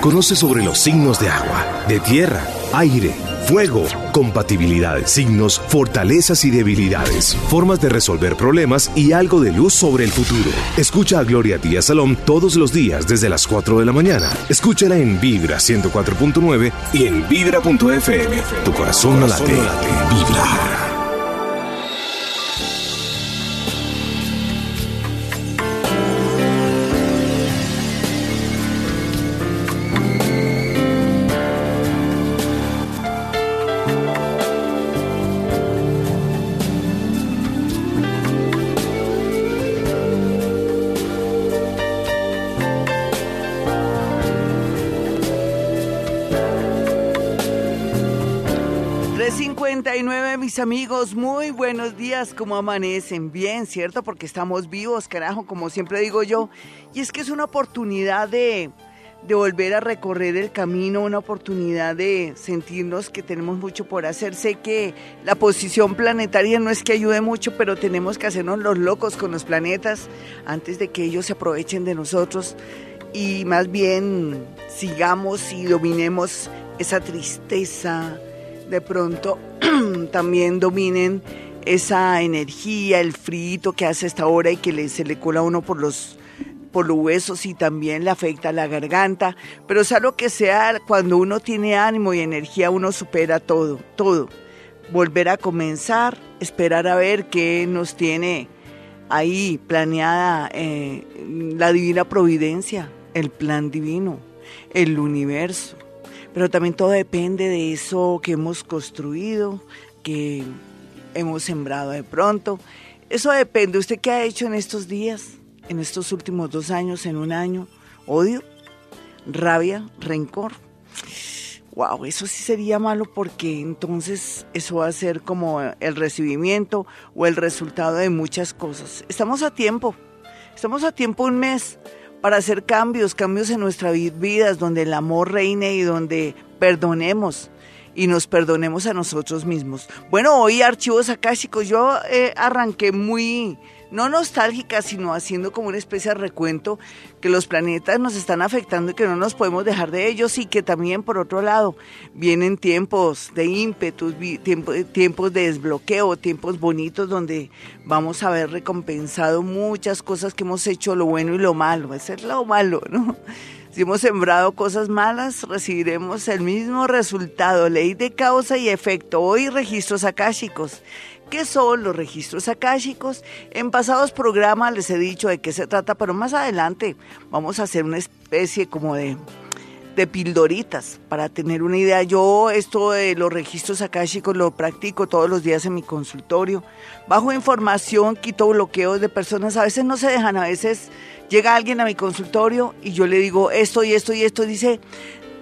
Conoce sobre los signos de agua, de tierra, aire, fuego, compatibilidades, signos, fortalezas y debilidades, formas de resolver problemas y algo de luz sobre el futuro. Escucha a Gloria Díaz Salón todos los días desde las 4 de la mañana. Escúchala en Vibra 104.9 y en Vibra.fm. Tu corazón no late, vibra. Amigos, muy buenos días, ¿cómo amanecen? Bien, ¿cierto? Porque estamos vivos, carajo, como siempre digo yo. Y es que es una oportunidad de, de volver a recorrer el camino, una oportunidad de sentirnos que tenemos mucho por hacer. Sé que la posición planetaria no es que ayude mucho, pero tenemos que hacernos los locos con los planetas antes de que ellos se aprovechen de nosotros y más bien sigamos y dominemos esa tristeza, de pronto también dominen esa energía, el frío que hace esta hora y que se le cola a uno por los por los huesos y también le afecta la garganta, pero sea lo que sea, cuando uno tiene ánimo y energía uno supera todo, todo. Volver a comenzar, esperar a ver qué nos tiene ahí planeada eh, la divina providencia, el plan divino, el universo pero también todo depende de eso que hemos construido, que hemos sembrado de pronto. Eso depende. ¿Usted qué ha hecho en estos días, en estos últimos dos años, en un año? ¿Odio? ¿Rabia? ¿Rencor? Wow, eso sí sería malo porque entonces eso va a ser como el recibimiento o el resultado de muchas cosas. Estamos a tiempo, estamos a tiempo un mes para hacer cambios, cambios en nuestras vidas, donde el amor reine y donde perdonemos y nos perdonemos a nosotros mismos. Bueno, hoy archivos chicos, yo eh, arranqué muy no nostálgica, sino haciendo como una especie de recuento que los planetas nos están afectando y que no nos podemos dejar de ellos y que también por otro lado vienen tiempos de ímpetu, tiempos de desbloqueo, tiempos bonitos donde vamos a haber recompensado muchas cosas que hemos hecho, lo bueno y lo malo, ese es lo malo, ¿no? Si hemos sembrado cosas malas, recibiremos el mismo resultado, ley de causa y efecto. Hoy registros akáshicos. ¿Qué son los registros akáshicos? En pasados programas les he dicho de qué se trata, pero más adelante vamos a hacer una especie como de, de pildoritas para tener una idea. Yo esto de los registros akáshicos lo practico todos los días en mi consultorio. Bajo información, quito bloqueos de personas. A veces no se dejan, a veces llega alguien a mi consultorio y yo le digo esto y esto y esto. Dice,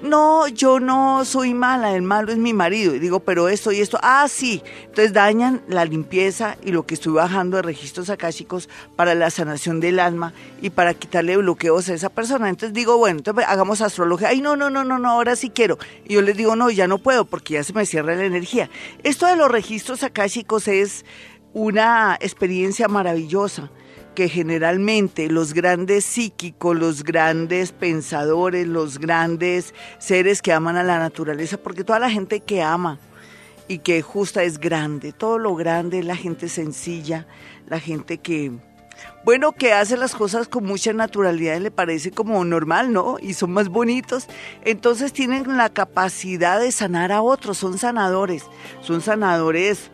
no, yo no soy mala, el malo es mi marido. Y digo, pero esto y esto, ah, sí. Entonces dañan la limpieza y lo que estoy bajando de registros akáshicos para la sanación del alma y para quitarle bloqueos a esa persona. Entonces digo, bueno, entonces hagamos astrología. Ay, no, no, no, no, no, ahora sí quiero. Y yo les digo, no, ya no puedo porque ya se me cierra la energía. Esto de los registros akáshicos es una experiencia maravillosa que generalmente los grandes psíquicos, los grandes pensadores, los grandes seres que aman a la naturaleza, porque toda la gente que ama y que justa es grande, todo lo grande es la gente sencilla, la gente que, bueno, que hace las cosas con mucha naturalidad y le parece como normal, ¿no? Y son más bonitos. Entonces tienen la capacidad de sanar a otros, son sanadores, son sanadores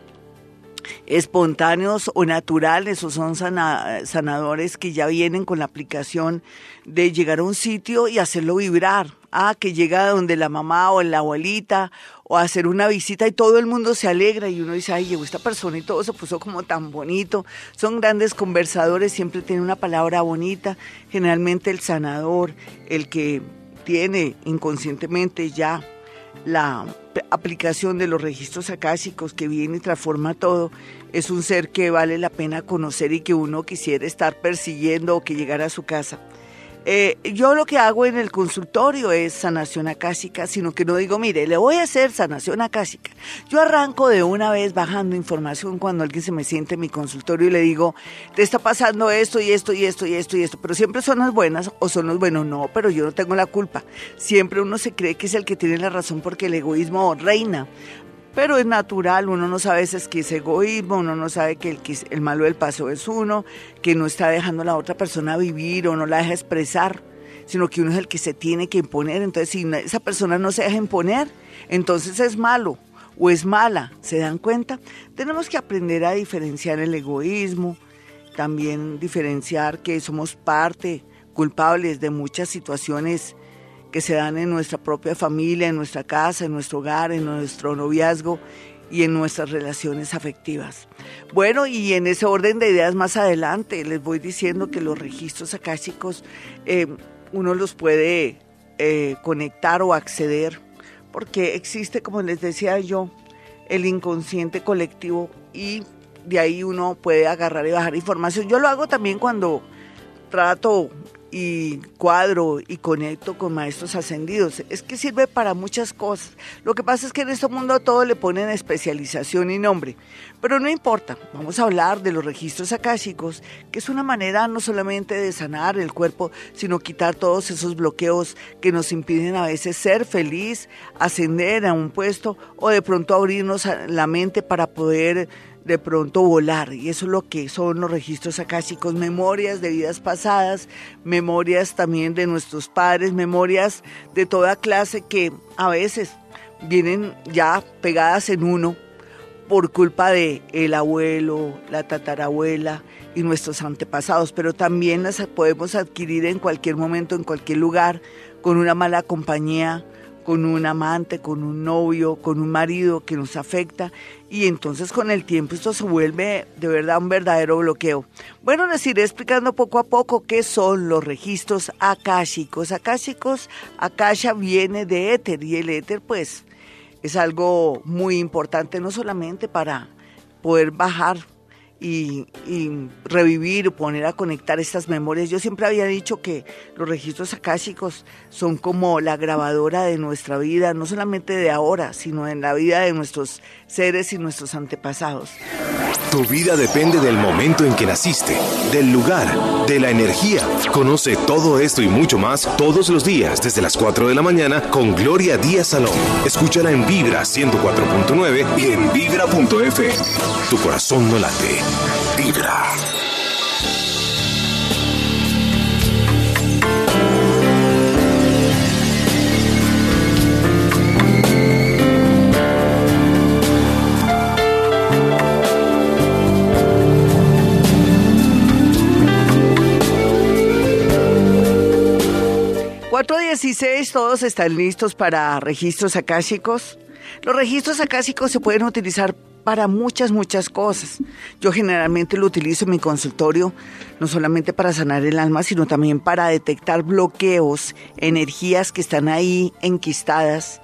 espontáneos o naturales o son sanadores que ya vienen con la aplicación de llegar a un sitio y hacerlo vibrar. Ah, que llega donde la mamá o la abuelita o hacer una visita y todo el mundo se alegra y uno dice, ay, llegó esta persona y todo se puso como tan bonito. Son grandes conversadores, siempre tienen una palabra bonita. Generalmente el sanador, el que tiene inconscientemente ya la aplicación de los registros acásicos que viene y transforma todo, es un ser que vale la pena conocer y que uno quisiera estar persiguiendo o que llegara a su casa. Eh, yo lo que hago en el consultorio es sanación acásica, sino que no digo, mire, le voy a hacer sanación acásica. Yo arranco de una vez bajando información cuando alguien se me siente en mi consultorio y le digo, te está pasando esto y esto y esto y esto y esto, pero siempre son las buenas o son los buenos. No, pero yo no tengo la culpa. Siempre uno se cree que es el que tiene la razón porque el egoísmo reina pero es natural, uno no sabe si es que es egoísmo, uno no sabe que el, el malo del paso es uno, que no está dejando a la otra persona vivir o no la deja expresar, sino que uno es el que se tiene que imponer. Entonces, si esa persona no se deja imponer, entonces es malo o es mala, ¿se dan cuenta? Tenemos que aprender a diferenciar el egoísmo, también diferenciar que somos parte culpables de muchas situaciones que se dan en nuestra propia familia, en nuestra casa, en nuestro hogar, en nuestro noviazgo y en nuestras relaciones afectivas. Bueno, y en ese orden de ideas más adelante les voy diciendo que los registros akáshicos eh, uno los puede eh, conectar o acceder porque existe, como les decía yo, el inconsciente colectivo y de ahí uno puede agarrar y bajar información. Yo lo hago también cuando trato y cuadro y conecto con maestros ascendidos. Es que sirve para muchas cosas. Lo que pasa es que en este mundo todo le ponen especialización y nombre. Pero no importa, vamos a hablar de los registros akáshicos, que es una manera no solamente de sanar el cuerpo, sino quitar todos esos bloqueos que nos impiden a veces ser feliz, ascender a un puesto o de pronto abrirnos la mente para poder de pronto volar. Y eso es lo que son los registros akáshicos, memorias de vidas pasadas, memorias también de nuestros padres, memorias de toda clase que a veces vienen ya pegadas en uno por culpa de el abuelo, la tatarabuela y nuestros antepasados, pero también las podemos adquirir en cualquier momento, en cualquier lugar, con una mala compañía, con un amante, con un novio, con un marido que nos afecta y entonces con el tiempo esto se vuelve de verdad un verdadero bloqueo. Bueno, les iré explicando poco a poco qué son los registros akáshicos. Akáshicos, akasha viene de éter y el éter pues es algo muy importante no solamente para poder bajar y, revivir, poner a conectar estas memorias. Yo siempre había dicho que los registros akáshicos son como la grabadora de nuestra vida, no solamente de ahora, sino en la vida de nuestros seres y nuestros antepasados. Tu vida depende del momento en que naciste, del lugar, de la energía. Conoce todo esto y mucho más todos los días desde las 4 de la mañana con Gloria Díaz Salón. Escúchala en Vibra 104.9 y en vibra.f. Tu corazón no late. Vibra. 416, todos están listos para registros akáshicos. Los registros acásicos se pueden utilizar para muchas, muchas cosas. Yo generalmente lo utilizo en mi consultorio, no solamente para sanar el alma, sino también para detectar bloqueos, energías que están ahí enquistadas,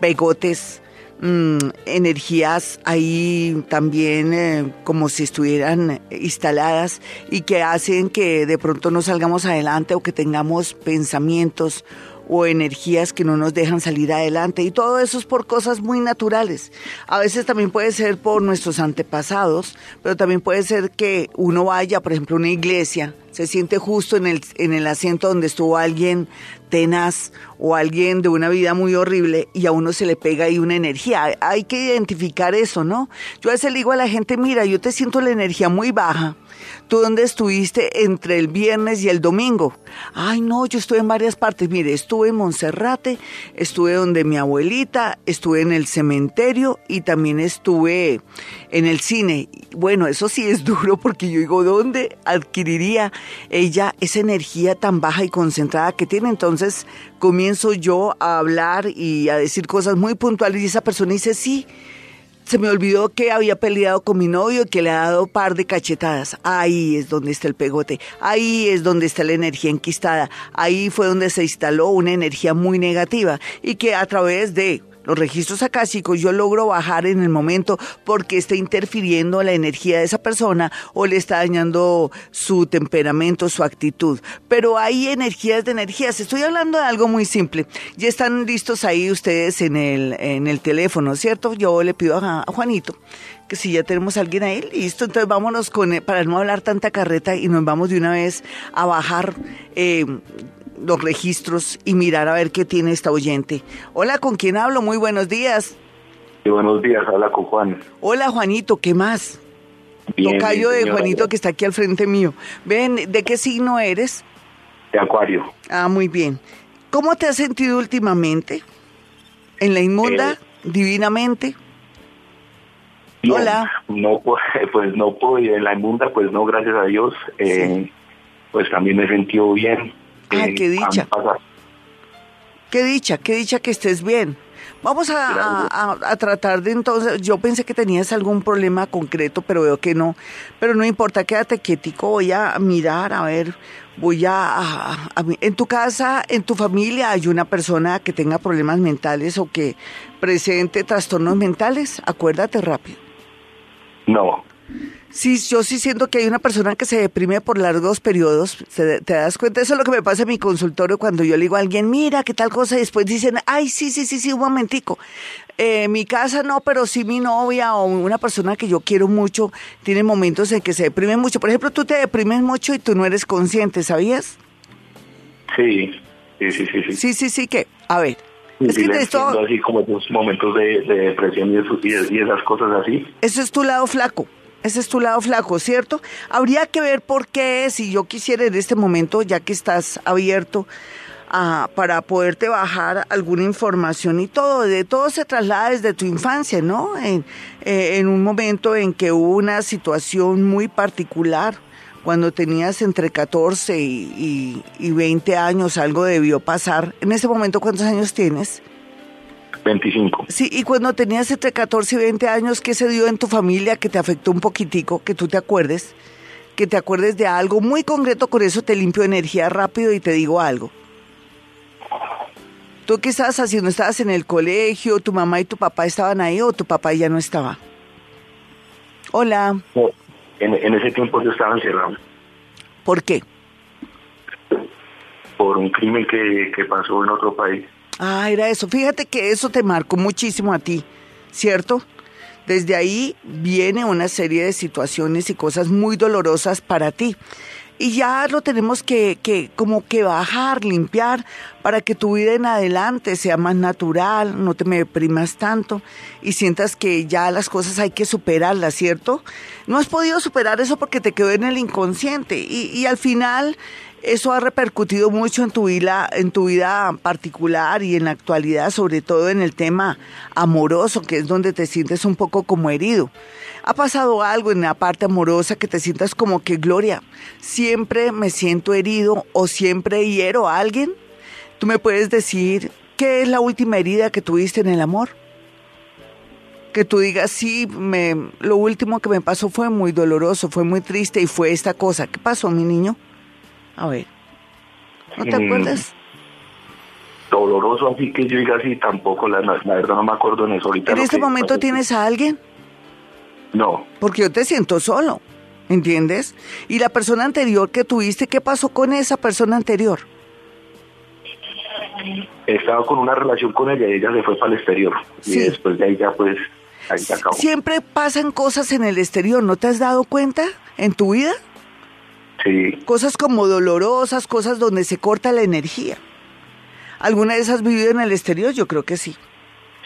pegotes, Mm, energías ahí también eh, como si estuvieran instaladas y que hacen que de pronto no salgamos adelante o que tengamos pensamientos o energías que no nos dejan salir adelante. Y todo eso es por cosas muy naturales. A veces también puede ser por nuestros antepasados, pero también puede ser que uno vaya, por ejemplo, a una iglesia, se siente justo en el, en el asiento donde estuvo alguien tenaz o alguien de una vida muy horrible y a uno se le pega ahí una energía. Hay que identificar eso, ¿no? Yo a veces le digo a la gente, mira, yo te siento la energía muy baja. ¿Tú dónde estuviste entre el viernes y el domingo? Ay, no, yo estuve en varias partes. Mire, estuve en Monserrate, estuve donde mi abuelita, estuve en el cementerio y también estuve en el cine. Bueno, eso sí es duro porque yo digo, ¿dónde adquiriría ella esa energía tan baja y concentrada que tiene? Entonces comienzo yo a hablar y a decir cosas muy puntuales y esa persona dice, sí, se me olvidó que había peleado con mi novio y que le ha dado par de cachetadas. Ahí es donde está el pegote, ahí es donde está la energía enquistada, ahí fue donde se instaló una energía muy negativa y que a través de los registros acásicos, yo logro bajar en el momento porque está interfiriendo la energía de esa persona o le está dañando su temperamento, su actitud. Pero hay energías de energías. Estoy hablando de algo muy simple. Ya están listos ahí ustedes en el, en el teléfono, ¿cierto? Yo le pido a, Juanito que si ya tenemos a alguien ahí, listo, entonces vámonos con, para no hablar tanta carreta y nos vamos de una vez a bajar eh, los registros y mirar a ver qué tiene esta oyente. Hola, ¿con quién hablo? Muy buenos días. Sí, buenos días, habla con Juan. Hola, Juanito, ¿qué más? Bien, Tocayo de Juanito que está aquí al frente mío. Ven, ¿de qué signo eres? De Acuario. Ah, muy bien. ¿Cómo te has sentido últimamente? ¿En la inmunda? Eh, ¿Divinamente? Hola. No, pues no puedo ir en la inmunda, pues no, gracias a Dios. Eh, pues también me he sentido bien. Ah, qué dicha. Qué dicha, qué dicha que estés bien. Vamos a, tratar de entonces, yo pensé que tenías algún problema concreto, pero veo que no. Pero no importa, quédate quietico, voy a mirar, a ver, voy a, En tu casa, en tu familia, hay una persona que tenga problemas mentales o que presente trastornos mentales, acuérdate rápido. No. Sí, yo sí siento que hay una persona que se deprime por largos periodos. ¿Te, das cuenta? Eso es lo que me pasa en mi consultorio cuando yo le digo a alguien, mira, qué tal cosa, y después dicen, ay, sí, sí, sí, sí, un momentico. Eh, mi casa no, pero sí mi novia o una persona que yo quiero mucho tiene momentos en que se deprime mucho. Por ejemplo, tú te deprimes mucho y tú no eres consciente, ¿sabías? Sí, sí, sí, sí. Sí, sí, sí, sí que, a ver. es que esto... así como esos momentos de, depresión y, y esas cosas así. Eso es tu lado flaco. Ese es tu lado flaco, ¿cierto? Habría que ver por qué, si yo quisiera en este momento, ya que estás abierto a, para poderte bajar alguna información y todo, de todo se traslada desde tu infancia, ¿no? En, eh, un momento en que hubo una situación muy particular, cuando tenías entre 14 y, y, y 20 años, algo debió pasar. En ese momento, ¿cuántos años tienes? 25. Sí, y cuando tenías entre 14 y 20 años, ¿qué se dio en tu familia que te afectó un poquitico, que tú te acuerdes? Que te acuerdes de algo muy concreto, con eso te limpio energía rápido y te digo algo. ¿Tú qué estabas haciendo? ¿Estabas en el colegio? ¿Tu mamá y tu papá estaban ahí o tu papá ya no estaba? Hola. en, ese tiempo yo estaba encerrado. ¿Por qué? Por un crimen que, que pasó en otro país. Ah, era eso. Fíjate que eso te marcó muchísimo a ti, ¿cierto? Desde ahí viene una serie de situaciones y cosas muy dolorosas para ti. Y ya lo tenemos que, que como que bajar, limpiar, para que tu vida en adelante sea más natural, no te me deprimas tanto y sientas que ya las cosas hay que superarlas, ¿cierto? No has podido superar eso porque te quedó en el inconsciente y, y al final eso ha repercutido mucho en tu vida, en tu vida particular y en la actualidad, sobre todo en el tema amoroso, que es donde te sientes un poco como herido. ¿Ha pasado algo en la parte amorosa que te sientas como que, Gloria, siempre me siento herido o siempre hiero a alguien? ¿Tú me puedes decir qué es la última herida que tuviste en el amor? Que tú digas, sí, me, lo último que me pasó fue muy doloroso, fue muy triste y fue esta cosa. ¿Qué pasó, mi niño? A ver. ¿No te mm. acuerdas? Doloroso, así que yo diga así, tampoco, la, verdad no me acuerdo en eso ahorita. ¿En este momento tienes a alguien? No. Porque yo te siento solo, ¿entiendes? Y la persona anterior que tuviste, ¿qué pasó con esa persona anterior? He estado con una relación con ella y ella se fue para el exterior. Y después de ahí ya pues, ahí se acabó. Siempre pasan cosas en el exterior, ¿no te has dado cuenta en tu vida? Cosas como dolorosas, cosas donde se corta la energía. ¿Alguna vez has vivido en el exterior? Yo creo que sí.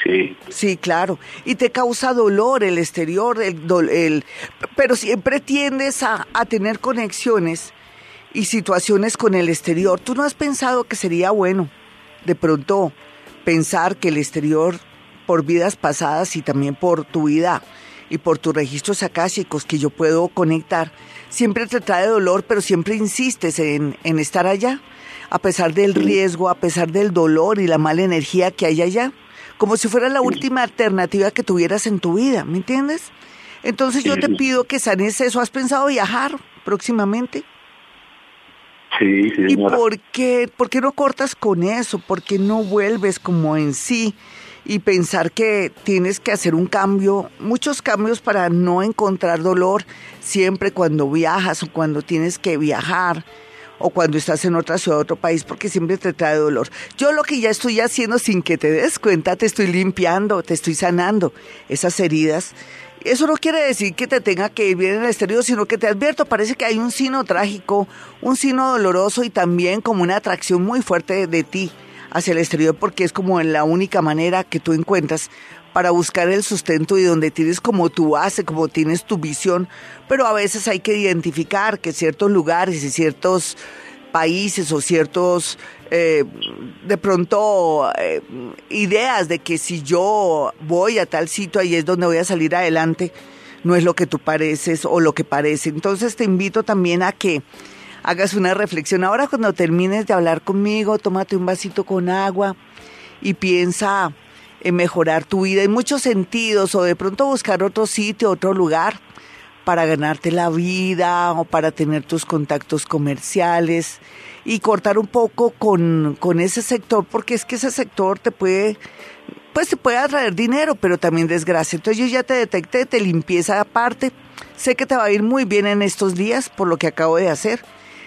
Sí. Sí, claro. Y te causa dolor el exterior, el, el pero siempre tiendes a, a tener conexiones y situaciones con el exterior. ¿Tú no has pensado que sería bueno de pronto pensar que el exterior, por vidas pasadas y también por tu vida y por tus registros acásicos que yo puedo conectar, siempre te trae dolor, pero siempre insistes en, estar allá, a pesar del riesgo, a pesar del dolor y la mala energía que hay allá, como si fuera la última alternativa que tuvieras en tu vida, ¿me entiendes? Entonces yo te pido que sanes eso. ¿Has pensado viajar próximamente? Sí, sí, ¿Y por qué, por qué no cortas con eso? ¿Por qué no vuelves como en sí? Y pensar que tienes que hacer un cambio, muchos cambios para no encontrar dolor siempre cuando viajas o cuando tienes que viajar o cuando estás en otra ciudad, otro país, porque siempre te trae dolor. Yo lo que ya estoy haciendo sin que te des cuenta, te estoy limpiando, te estoy sanando esas heridas. Eso no quiere decir que te tenga que ir bien en el exterior, sino que te advierto, parece que hay un sino trágico, un sino doloroso y también como una atracción muy fuerte de ti hacia el exterior, porque es como la única manera que tú encuentras para buscar el sustento y donde tienes como tu base, como tienes tu visión, pero a veces hay que identificar que ciertos lugares y ciertos países o ciertos, eh, de pronto, eh, ideas de que si yo voy a tal sitio, ahí es donde voy a salir adelante, no es lo que tú pareces o lo que parece. Entonces te invito también a que hagas una reflexión. Ahora cuando termines de hablar conmigo, tómate un vasito con agua y piensa mejorar tu vida en muchos sentidos o de pronto buscar otro sitio, otro lugar para ganarte la vida o para tener tus contactos comerciales y cortar un poco con, con ese sector porque es que ese sector te puede pues te puede atraer dinero, pero también desgracia. Entonces yo ya te detecté, te limpieza aparte. Sé que te va a ir muy bien en estos días por lo que acabo de hacer.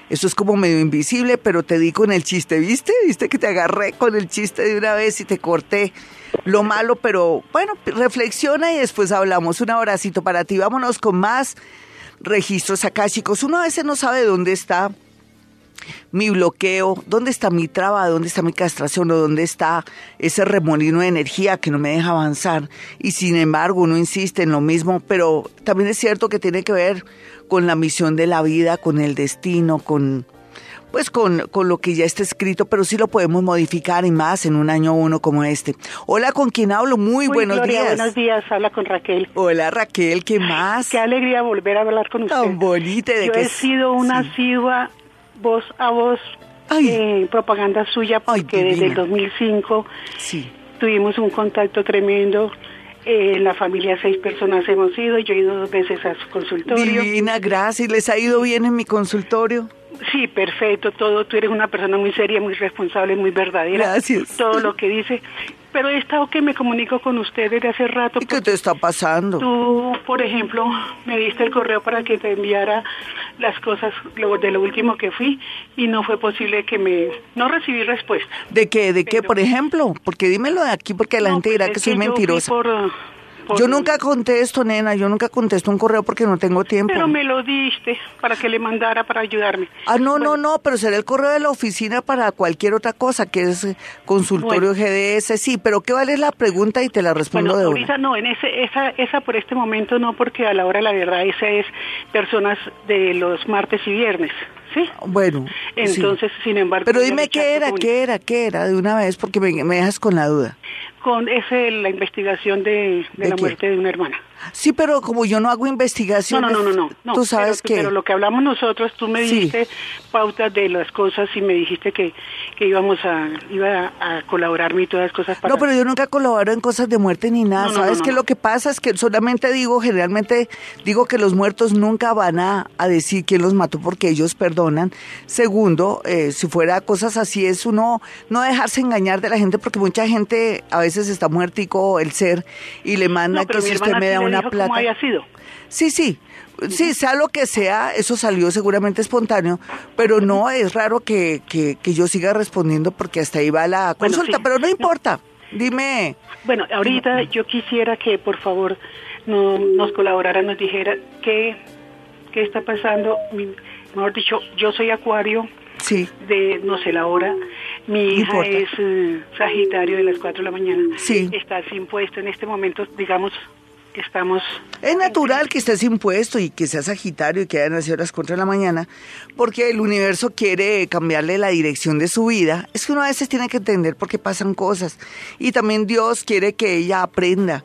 Eso es como medio invisible, pero te di con el chiste, ¿viste? ¿Viste que te agarré con el chiste de una vez y te corté lo malo, pero bueno, reflexiona y después hablamos. Un abracito para ti. Vámonos con más registros acá, chicos. Uno a veces no sabe dónde está mi bloqueo, dónde está mi traba, dónde está mi castración o dónde está ese remolino de energía que no me deja avanzar. Y sin embargo uno insiste en lo mismo, pero también es cierto que tiene que ver con la misión de la vida, con el destino, con pues con, con, lo que ya está escrito, pero sí lo podemos modificar y más en un año uno como este. Hola, ¿con quién hablo? Muy buenos días. Buenos días, habla con Raquel. Hola Raquel, ¿qué más? Qué alegría volver a hablar con usted. Tan bonita. De Yo que he sido una asidua voz a voz eh, propaganda suya porque desde el 2005 sí. tuvimos un contacto tremendo. Eh, en la familia seis personas hemos ido, yo he ido dos veces a su consultorio. Divina, gracias. ¿Les ha ido bien en mi consultorio? Sí, perfecto, todo. Tú eres una persona muy seria, muy responsable, muy verdadera. Gracias. Todo lo que dice. Pero he estado que me comunico con usted desde hace rato. ¿Y qué te está pasando? Tú, por ejemplo, me diste el correo para que te enviara las cosas de lo último que fui y no fue posible que me... No recibí respuesta. ¿De qué? ¿De qué, por ejemplo? Porque dímelo de aquí porque la no, gente pues dirá es que soy yo fui mentirosa. uh, por- Yo nunca contesto, nena, yo nunca contesto un correo porque no tengo tiempo. Pero me lo diste para que le mandara para ayudarme. Ah, no, no, Bueno, no, pero será el correo de la oficina para cualquier otra cosa, que es consultorio GDS, sí, pero ¿qué vale la pregunta y te la respondo Bueno, de ahorita una? no, en ese, esa, esa por este momento no, porque a la hora de la verdad esa es personas de los martes y viernes, ¿sí? Bueno, sí. Entonces, sin embargo... Pero dime qué era, con- qué era, qué era, de una vez, porque me, me dejas con la duda. Con ese, la investigación de, de ¿De la qué? muerte de una hermana. Sí, pero como yo no hago No, investigaciones, no, no, no, no. no, tú sabes pero, que... Pero lo que hablamos nosotros, tú me Sí. diste pautas de las cosas y me dijiste que, que íbamos a, iba a, colaborarme y todas las cosas para... No, pero yo nunca colaboro en cosas de muerte ni nada. No, no, ¿Sabes qué? Lo que pasa es que solamente digo, generalmente digo que los muertos nunca van a, a decir quién los mató porque ellos perdonan. Segundo, eh, si fuera cosas así, es uno no dejarse engañar de la gente porque mucha gente a veces está muertico el ser y le manda que si usted me da le una dijo plata. cómo había sido. Sí, sí. Sí, sea lo que sea, eso salió seguramente espontáneo, pero no es raro que, que, que yo siga respondiendo porque hasta ahí va la Bueno, consulta, sí. pero no importa. Dime. Bueno, ahorita yo quisiera que por favor no, nos colaborara, nos dijera qué, qué está pasando. Mi- mejor dicho, yo soy acuario Sí, de no sé la hora. Mi hija importa. es eh, Sagitario de las 4 de la mañana. Sí. Está sin puesto en este momento, digamos, es natural que estés impuesto y que seas Sagitario y que haya nacido a las 4 de la mañana, porque el universo quiere cambiarle la dirección de su vida. Es que uno a veces tiene que entender por qué pasan cosas. Y también Dios quiere que ella aprenda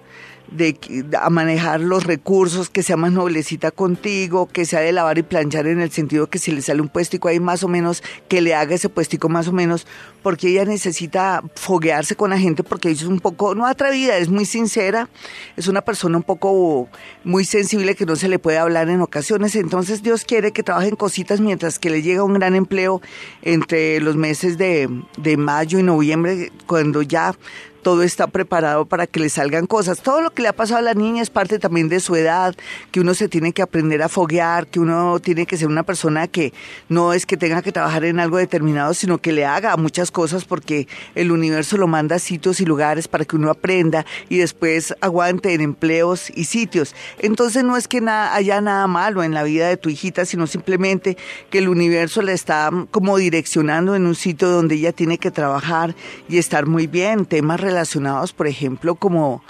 de, a manejar los recursos, que sea más noblecita contigo, que sea de lavar y planchar en el sentido que si le sale un puestico ahí más o menos, que le haga ese puestico más o menos, porque ella necesita foguearse con la gente porque ella es un poco, no atrevida, es muy sincera, es una persona un poco muy sensible que no se le puede hablar en ocasiones, entonces Dios quiere que trabaje en cositas mientras que le llega un gran empleo entre los meses de, de mayo y noviembre, cuando ya todo está preparado para que le salgan cosas. Todo lo que le ha pasado a la niña es parte también de su edad, que uno se tiene que aprender a foguear, que uno tiene que ser una persona que no es que tenga que trabajar en algo determinado, sino que le haga muchas cosas porque el universo lo manda a sitios y lugares para que uno aprenda y después aguante en empleos y sitios. Entonces no es que haya nada malo en la vida de tu hijita, sino simplemente que el universo la está como direccionando en un sitio donde ella tiene que trabajar y estar muy bien, temas relacionados, por ejemplo, como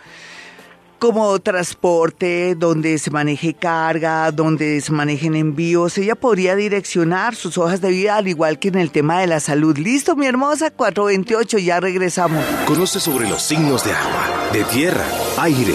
como transporte, donde se maneje carga, donde se manejen envíos. Ella podría direccionar sus hojas de vida al igual que en el tema de la salud. Listo, mi hermosa, 428, ya regresamos. Conoce sobre los signos de agua, de tierra, aire,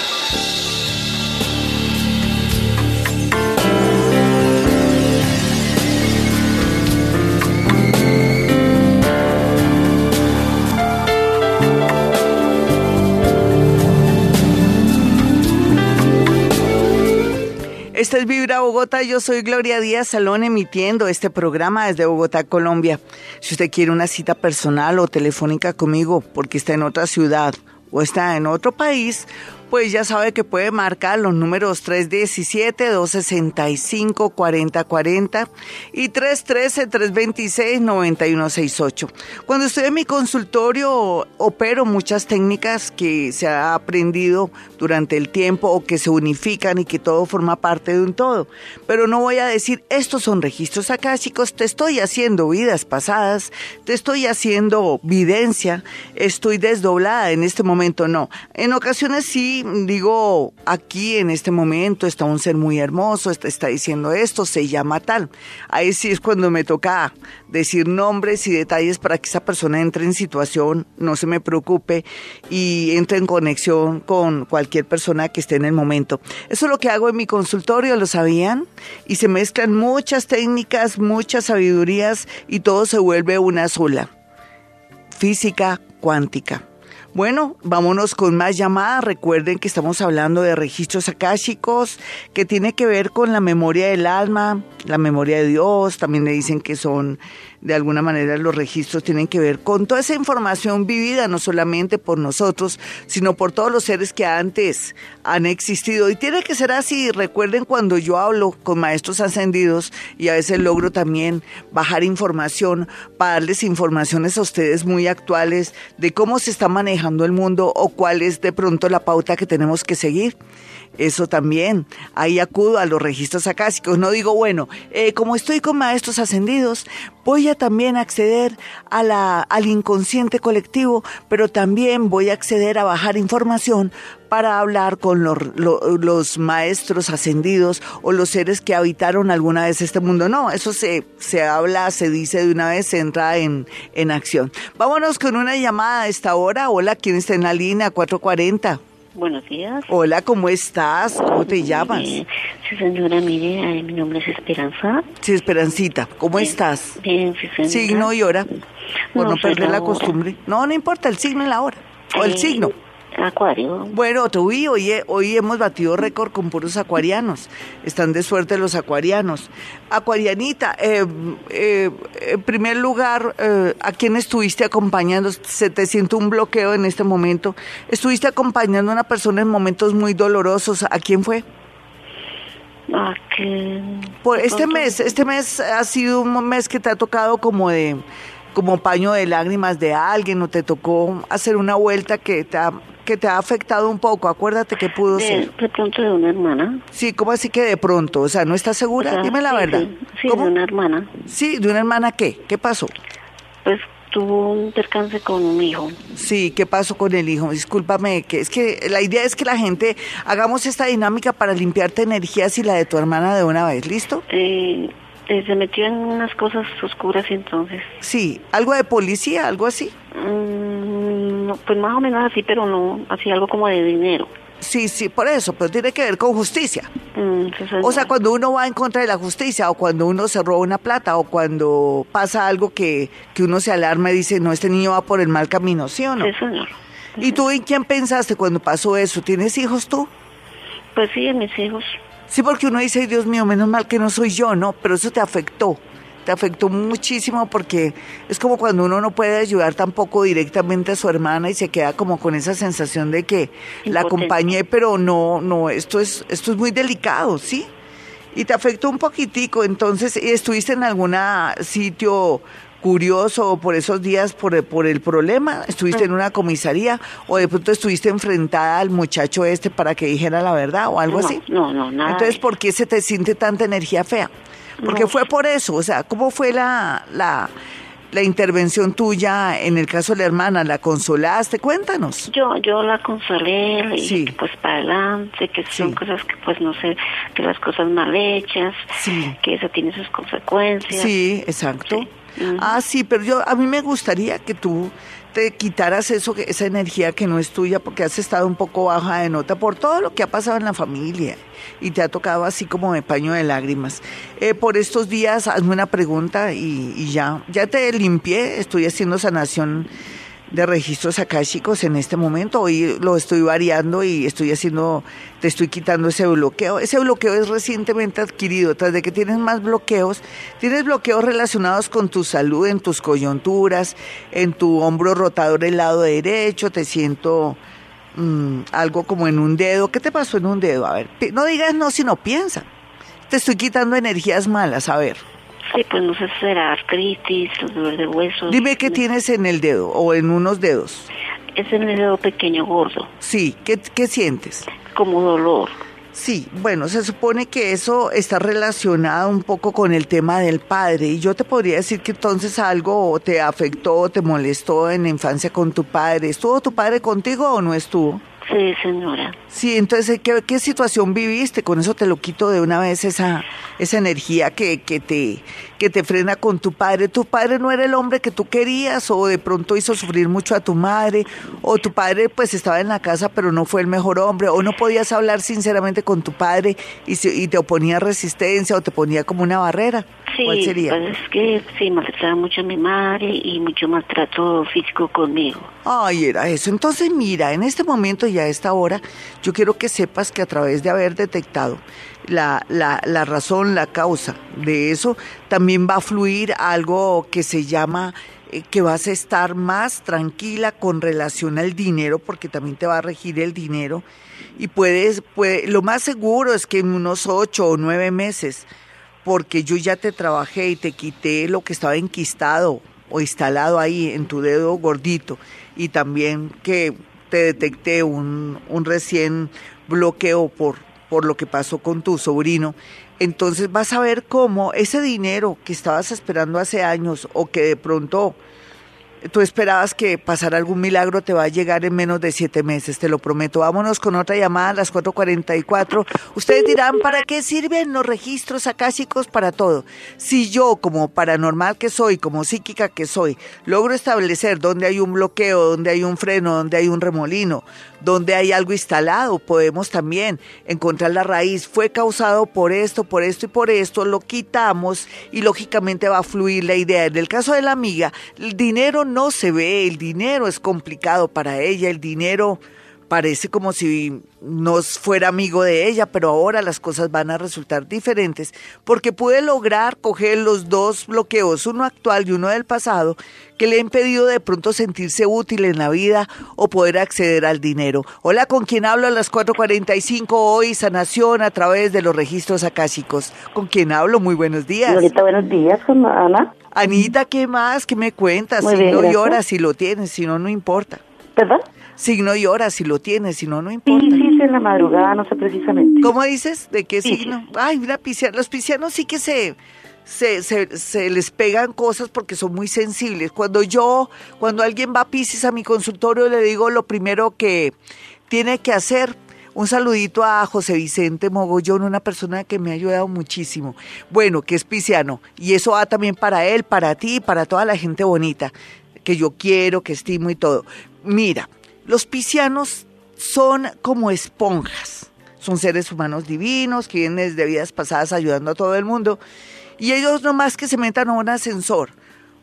Esta es Vibra Bogotá, yo soy Gloria Díaz Salón emitiendo este programa desde Bogotá, Colombia. Si usted quiere una cita personal o telefónica conmigo porque está en otra ciudad o está en otro país, pues ya sabe que puede marcar los números 317-265-4040 y 313-326-9168. Cuando estoy en mi consultorio opero muchas técnicas que se ha aprendido durante el tiempo o que se unifican y que todo forma parte de un todo. Pero no voy a decir, estos son registros chicos, te estoy haciendo vidas pasadas, te estoy haciendo videncia, estoy desdoblada en este momento, no. En ocasiones sí digo, aquí en este momento está un ser muy hermoso, está, está diciendo esto, se llama tal. Ahí sí es cuando me toca decir nombres y detalles para que esa persona entre en situación, no se me preocupe y entre en conexión con cualquier persona que esté en el momento. Eso es lo que hago en mi consultorio, ¿lo sabían? Y se mezclan muchas técnicas, muchas sabidurías y todo se vuelve una sola. Física cuántica. Bueno, vámonos con más llamadas. Recuerden que estamos hablando de registros akáshicos que tiene que ver con la memoria del alma, la memoria de Dios. También le dicen que son de alguna manera los registros tienen que ver con toda esa información vivida, no solamente por nosotros, sino por todos los seres que antes han existido. Y tiene que ser así. Recuerden cuando yo hablo con maestros ascendidos y a veces logro también bajar información para darles informaciones a ustedes muy actuales de cómo se está manejando el mundo o cuál es de pronto la pauta que tenemos que seguir. Eso también. Ahí acudo a los registros acásicos. No digo, bueno, eh, como estoy con maestros ascendidos, voy a también acceder al inconsciente colectivo, pero también voy a acceder a bajar información para hablar con los, los, maestros ascendidos o los seres que habitaron alguna vez este mundo. No, eso se, se habla, se dice de una vez, se entra en, en acción. Vámonos con una llamada a esta hora. Hola, ¿quién está en la línea? 440. Buenos días. Hola, ¿cómo estás? ¿Cómo te llamas? Sí, señora, mire, eh, mi nombre es Esperanza. Sí, Esperancita, ¿cómo estás? Bien, sí. Signo y hora, por no, perder la, costumbre. No, no importa el signo y la hora, o el eh, signo. Acuario. Bueno, hoy, hoy, hoy hemos batido récord con puros acuarianos. Están de suerte los acuarianos. Acuarianita, eh, eh, en primer lugar, eh, ¿a quién estuviste acompañando? Se te siente un bloqueo en este momento. ¿Estuviste acompañando a una persona en momentos muy dolorosos? ¿A quién fue? ¿A quién? Por este mes, este mes ha sido un mes que te ha tocado como de como paño de lágrimas de alguien o te tocó hacer una vuelta que te ha que te ha afectado un poco. Acuérdate que pudo ser. De pronto de una hermana. Sí, ¿cómo así que de pronto? O sea, ¿no estás segura? Dime la verdad. Sí, de una hermana. Sí, ¿de una hermana qué? ¿Qué pasó? Pues tuvo un percance con un hijo. Sí, ¿qué pasó con el hijo? Discúlpame, que es que la idea es que la gente hagamos esta dinámica para limpiarte energías y la de tu hermana de una vez, ¿listo? Eh, Eh, se metió en unas cosas oscuras y entonces. Sí, algo de policía, algo así. Mm, no, pues más o menos así, pero no, así algo como de dinero. Sí, sí, por eso, pero tiene que ver con justicia. Mm. O sea, cuando uno va en contra de la justicia, o cuando uno se roba una plata, o cuando pasa algo que, que uno se alarma y dice, no, este niño va por el mal camino, ¿sí o no? Sí, señor. ¿Y tú en quién pensaste cuando pasó eso? ¿Tienes hijos tú? Pues sí, en mis hijos. Sí, porque uno dice, "Ay, Dios mío, menos mal que no soy yo, ¿no? Pero eso te afectó. Te afectó muchísimo porque es como cuando uno no puede ayudar tampoco directamente a su hermana y se queda como con esa sensación de que la acompañé, pero no, no, esto es, esto es muy delicado, ¿sí? Y te afectó un poquitico, entonces, ¿y ¿estuviste en algún sitio curioso por esos días por, el- por el problema? ¿Estuviste en una comisaría o de pronto estuviste enfrentada al muchacho este para que dijera la verdad o algo no, así? No, no, nada. Entonces, ¿por qué se te siente tanta energía fea? Porque No fue por eso, o sea, ¿cómo fue la, la, la intervención tuya en el caso de la hermana? ¿La consolaste? Cuéntanos. Yo, yo la consolé y Sí. que, pues para adelante, que son Sí. cosas que pues no sé, que las cosas mal hechas, Sí. que eso tiene sus consecuencias. Sí, exacto. Ah, sí, pero yo a mí me gustaría que tú te quitaras eso, esa energía que no es tuya, porque has estado un poco baja de nota por todo lo que ha pasado en la familia y te ha tocado así como de paño de lágrimas. Eh, por estos días, hazme una pregunta y, y ya, ya te limpié, estoy haciendo sanación de registros akáshicos en este momento. Hoy lo estoy variando y estoy haciendo, te estoy quitando ese bloqueo. Ese bloqueo es recientemente adquirido. Tras de que tienes más bloqueos, tienes bloqueos relacionados con tu salud, en tus coyunturas, en tu hombro rotador el lado derecho. Te siento mm, algo como en un dedo. ¿Qué te pasó en un dedo? A ver, no digas no, sino piensa. Te estoy quitando energías malas. A ver, Sí, pues no sé si será artritis, dolor de huesos. dime qué tienes en el dedo o en unos dedos. Es en el dedo pequeño gordo, Sí, ¿qué, qué sientes? como dolor. Sí, bueno, se supone que eso está relacionado un poco con el tema del padre y yo te podría decir que entonces algo te afectó, te molestó en la infancia con tu padre. ¿Estuvo tu padre contigo o no estuvo? Sí, señora. Sí, entonces, ¿qué, qué situación viviste? Con eso te lo quito de una vez esa, esa energía que, que, te, que te frena con tu padre. ¿Tu padre no era el hombre que tú querías o de pronto hizo sufrir mucho a tu madre? ¿O tu padre pues estaba en la casa pero no fue el mejor hombre? ¿O no podías hablar sinceramente con tu padre y, se- y te oponía resistencia o te ponía como una barrera? Sí, ¿Cuál sería? pues es que sí, maltrataba mucho a mi madre y mucho maltrato físico conmigo. Ay, era eso. Entonces, mira, en este momento y a esta hora, yo quiero que sepas que a través de haber detectado la, la, razón, la causa de eso, también va a fluir algo que se llama eh, que vas a estar más tranquila con relación al dinero, porque también te va a regir el dinero. Y puedes, puede, lo más seguro es que en unos ocho o nueve meses, porque yo ya te trabajé y te quité lo que estaba enquistado o instalado ahí en tu dedo gordito y también que te detecté un, un recién bloqueo por, por lo que pasó con tu sobrino. Entonces vas a ver cómo ese dinero que estabas esperando hace años o que de pronto tú esperabas que pasara algún milagro, te va a llegar en menos de siete meses, te lo prometo. Vámonos con otra llamada a las 4.44. Ustedes dirán, ¿para qué sirven los registros acásicos para todo? Si yo, como paranormal que soy, como psíquica que soy, logro establecer dónde hay un bloqueo, dónde hay un freno, dónde hay un remolino, dónde hay algo instalado, podemos también encontrar la raíz. Fue causado por esto, por esto y por esto, lo quitamos y lógicamente va a fluir la idea. En el caso de la amiga, el dinero no se ve, el dinero es complicado para ella, el dinero parece como si no fuera amigo de ella, pero ahora las cosas van a resultar diferentes porque pude lograr coger los dos bloqueos, uno actual y uno del pasado, que le ha impedido de pronto sentirse útil en la vida o poder acceder al dinero. Hola, ¿con quién hablo a las 4.45 hoy? Sanación a través de los registros acásicos. ¿Con quién hablo? Muy buenos días. Señorita, buenos días, con Ana. Anita, ¿qué más? ¿Qué me cuentas? Muy si bien, no gracias. lloras, si lo tienes, si no, no importa. ¿Perdón? Signo y hora, si lo tienes, si no, no importa. Piscis en la madrugada, no sé precisamente. ¿Cómo dices? ¿De qué Piscis. signo? Ay, mira, pisciano. Los piscianos sí que se, se, se, se les pegan cosas porque son muy sensibles. Cuando yo, cuando alguien va a Piscis a mi consultorio, le digo lo primero que tiene que hacer, Un saludito a José Vicente Mogollón, una persona que me ha ayudado muchísimo. Bueno, que es pisciano. Y eso va también para él, para ti, para toda la gente bonita, que yo quiero, que estimo y todo. Mira, los piscianos son como esponjas. Son seres humanos divinos que vienen desde vidas pasadas ayudando a todo el mundo. Y ellos no más que se metan a un ascensor,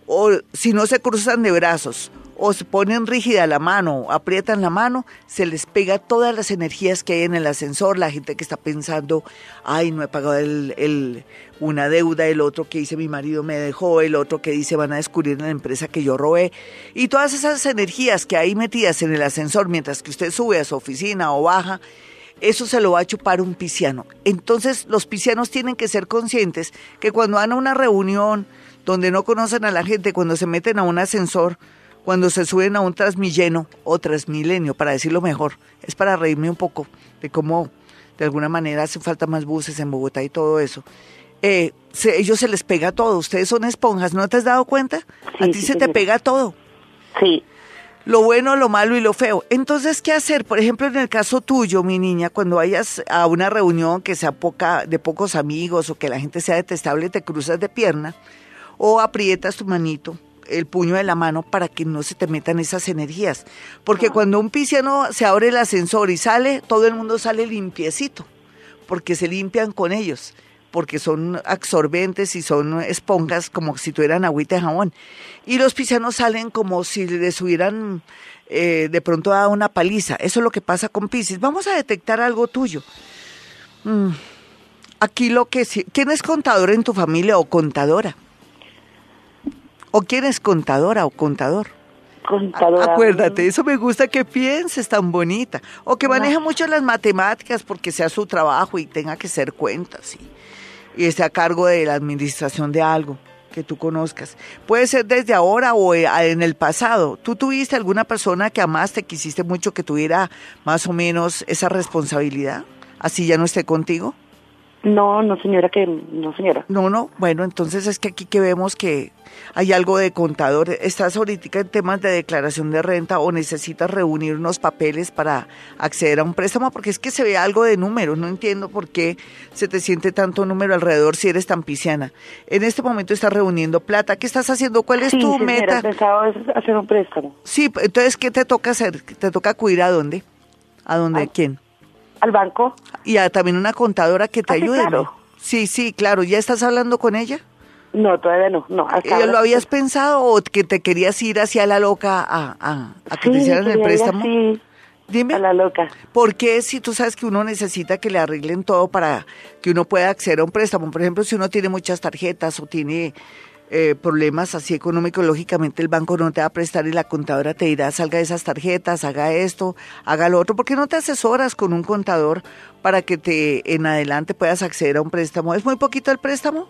o si no se cruzan de brazos, o se ponen rígida la mano, aprietan la mano, se les pega todas las energías que hay en el ascensor, la gente que está pensando, ay, no he pagado el, una deuda, el otro que dice mi marido me dejó, el otro que dice van a descubrir la empresa que yo robé, y todas esas energías que hay metidas en el ascensor mientras que usted sube a su oficina o baja, eso se lo va a chupar un pisciano. Entonces los piscianos tienen que ser conscientes que cuando van a una reunión donde no conocen a la gente, cuando se meten a un ascensor, cuando se suben a un transmilleno o transmilenio, para decirlo mejor, es para reírme un poco de cómo de alguna manera hace falta más buses en Bogotá y todo eso. Eh, ellos se les pega todo, ustedes son esponjas, ¿no te has dado cuenta? a ti se te pega todo. Sí. Lo bueno, lo malo y lo feo. Entonces, ¿qué hacer? Por ejemplo, en el caso tuyo, mi niña, cuando vayas a una reunión que sea poca, de pocos amigos o que la gente sea detestable, te cruzas de pierna o aprietas tu manito el puño de la mano para que no se te metan esas energías. Porque cuando un pisciano se abre el ascensor y sale, todo el mundo sale limpiecito, porque se limpian con ellos, porque son absorbentes y son esponjas como si tuvieran agüita de jabón. Y los piscianos salen como si les hubieran eh, de pronto dado una paliza. Eso es lo que pasa con Piscis. Vamos a detectar algo tuyo. Mm. Aquí lo que... ¿Quién es contador en tu familia o contadora? ¿O quién es contadora o contador? Contadora. Acuérdate, eso me gusta que pienses tan bonita. O que maneje mucho las matemáticas porque sea su trabajo y tenga que hacer cuentas y, y esté a cargo de la administración de algo que tú conozcas. Puede ser desde ahora o eh, en el pasado. ¿Tú tuviste alguna persona que amaste, quisiste mucho, que tuviera más o menos esa responsabilidad? Así ya no esté contigo. No, no señora, que no señora. No, no, bueno, entonces es que aquí que vemos que hay algo de contador. ¿Estás ahorita en temas de declaración de renta o necesitas reunir unos papeles para acceder a un préstamo? Porque es que se ve algo de números, no entiendo por qué se te siente tanto número alrededor si eres tan pisciana. En este momento estás reuniendo plata, ¿qué estás haciendo? ¿Cuál es tu meta? pensado hacer un préstamo. Sí, entonces, ¿qué te toca hacer? ¿Te toca acudir a dónde? ¿A dónde? ¿Quién? Al banco. Y a también una contadora que te Ah, sí, ayude. claro. ¿no? Sí, sí, claro. ¿Ya estás hablando con ella? No, todavía no. no hasta ¿Eh, ahora ¿Lo sí. habías pensado o que te querías ir hacia la loca a, a, a que Sí, te hicieran el préstamo? así, Dime. a la loca. ¿Por qué si tú sabes que uno necesita que le arreglen todo para que uno pueda acceder a un préstamo? Por ejemplo, si uno tiene muchas tarjetas o tiene eh, problemas así económicos, lógicamente el banco no te va a prestar y la contadora te dirá, salga de esas tarjetas, haga esto, haga lo otro. ¿Por qué no te asesoras con un contador para que te en adelante puedas acceder a un préstamo? ¿Es muy poquito el préstamo?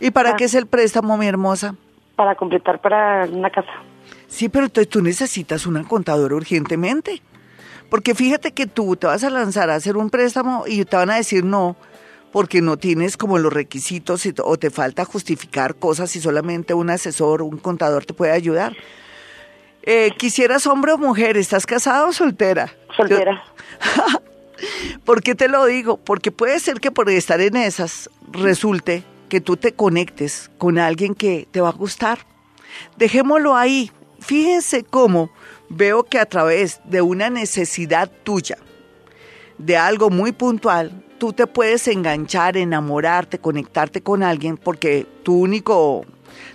¿Y para Ah. qué es el préstamo, mi hermosa? Para completar para una casa. Sí, pero entonces tú necesitas una contadora urgentemente. Porque fíjate que tú te vas a lanzar a hacer un préstamo y te van a decir no, porque no tienes como los requisitos y- o te falta justificar cosas y solamente un asesor, un contador te puede ayudar. Eh, ¿Quisieras hombre o mujer? ¿Estás casado o soltera? Soltera. ¿Por qué te lo digo? Porque puede ser que por estar en esas resulte que tú te conectes con alguien que te va a gustar. Dejémoslo ahí. Fíjense cómo veo que a través de una necesidad tuya, de algo muy puntual, tú te puedes enganchar, enamorarte, conectarte con alguien porque tu único,